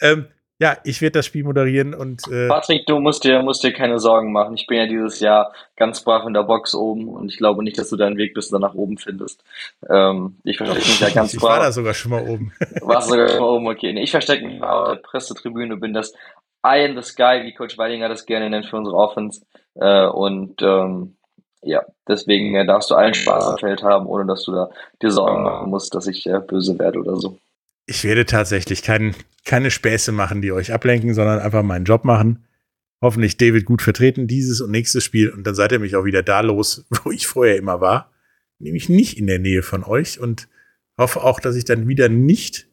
Ähm, ja, ich werde das Spiel moderieren und äh, Patrick, du musst dir, musst dir keine Sorgen machen. Ich bin ja dieses Jahr ganz brav in der Box oben und ich glaube nicht, dass du deinen Weg bis dann nach oben findest. Ähm, ich verstecke mich ja ganz ich war da brav. sogar schon mal oben. Warst sogar schon mal oben, okay. Nee, ich verstecke mich auf der Pressetribüne, bin das Eye in the Sky, wie Coach Weidinger das gerne nennt für unsere Offense. Äh, und ähm, ja, deswegen äh, darfst du allen Spaß am Feld haben, ohne dass du da dir Sorgen machen musst, dass ich äh, böse werde oder so. Ich werde tatsächlich kein, keine Späße machen, die euch ablenken, sondern einfach meinen Job machen. Hoffentlich David gut vertreten, dieses und nächstes Spiel. Und dann seid ihr mich auch wieder da los, wo ich vorher immer war. Nämlich nicht in der Nähe von euch. Und hoffe auch, dass ich dann wieder nicht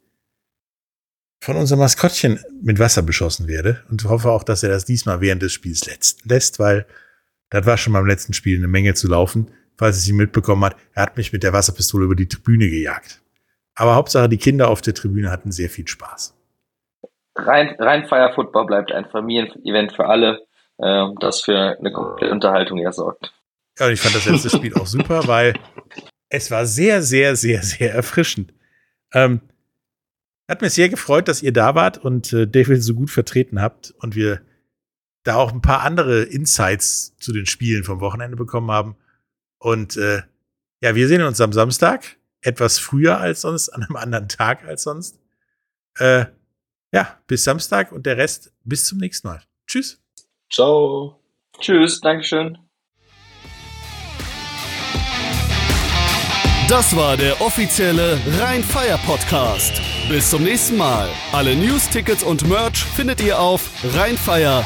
von unserem Maskottchen mit Wasser beschossen werde. Und hoffe auch, dass er das diesmal während des Spiels lässt, weil das war schon beim letzten Spiel eine Menge zu laufen. Falls es ihn mitbekommen hat, er hat mich mit der Wasserpistole über die Tribüne gejagt. Aber Hauptsache, die Kinder auf der Tribüne hatten sehr viel Spaß. Rein, rein Fire Football bleibt ein Familienevent für alle, äh, das für eine komplette Unterhaltung ja sorgt. Ja, und ich fand das letzte Spiel auch super, weil es war sehr, sehr, sehr, sehr erfrischend. Ähm, hat mich sehr gefreut, dass ihr da wart und äh, David so gut vertreten habt und wir da auch ein paar andere Insights zu den Spielen vom Wochenende bekommen haben. Und äh, ja, wir sehen uns am Samstag, etwas früher als sonst, an einem anderen Tag als sonst. Äh, ja, bis Samstag und der Rest bis zum nächsten Mal. Tschüss. Ciao. Tschüss, Dankeschön. Das war der offizielle Rhein-Fire Podcast. Bis zum nächsten Mal. Alle News, Tickets und Merch findet ihr auf rheinfire.de.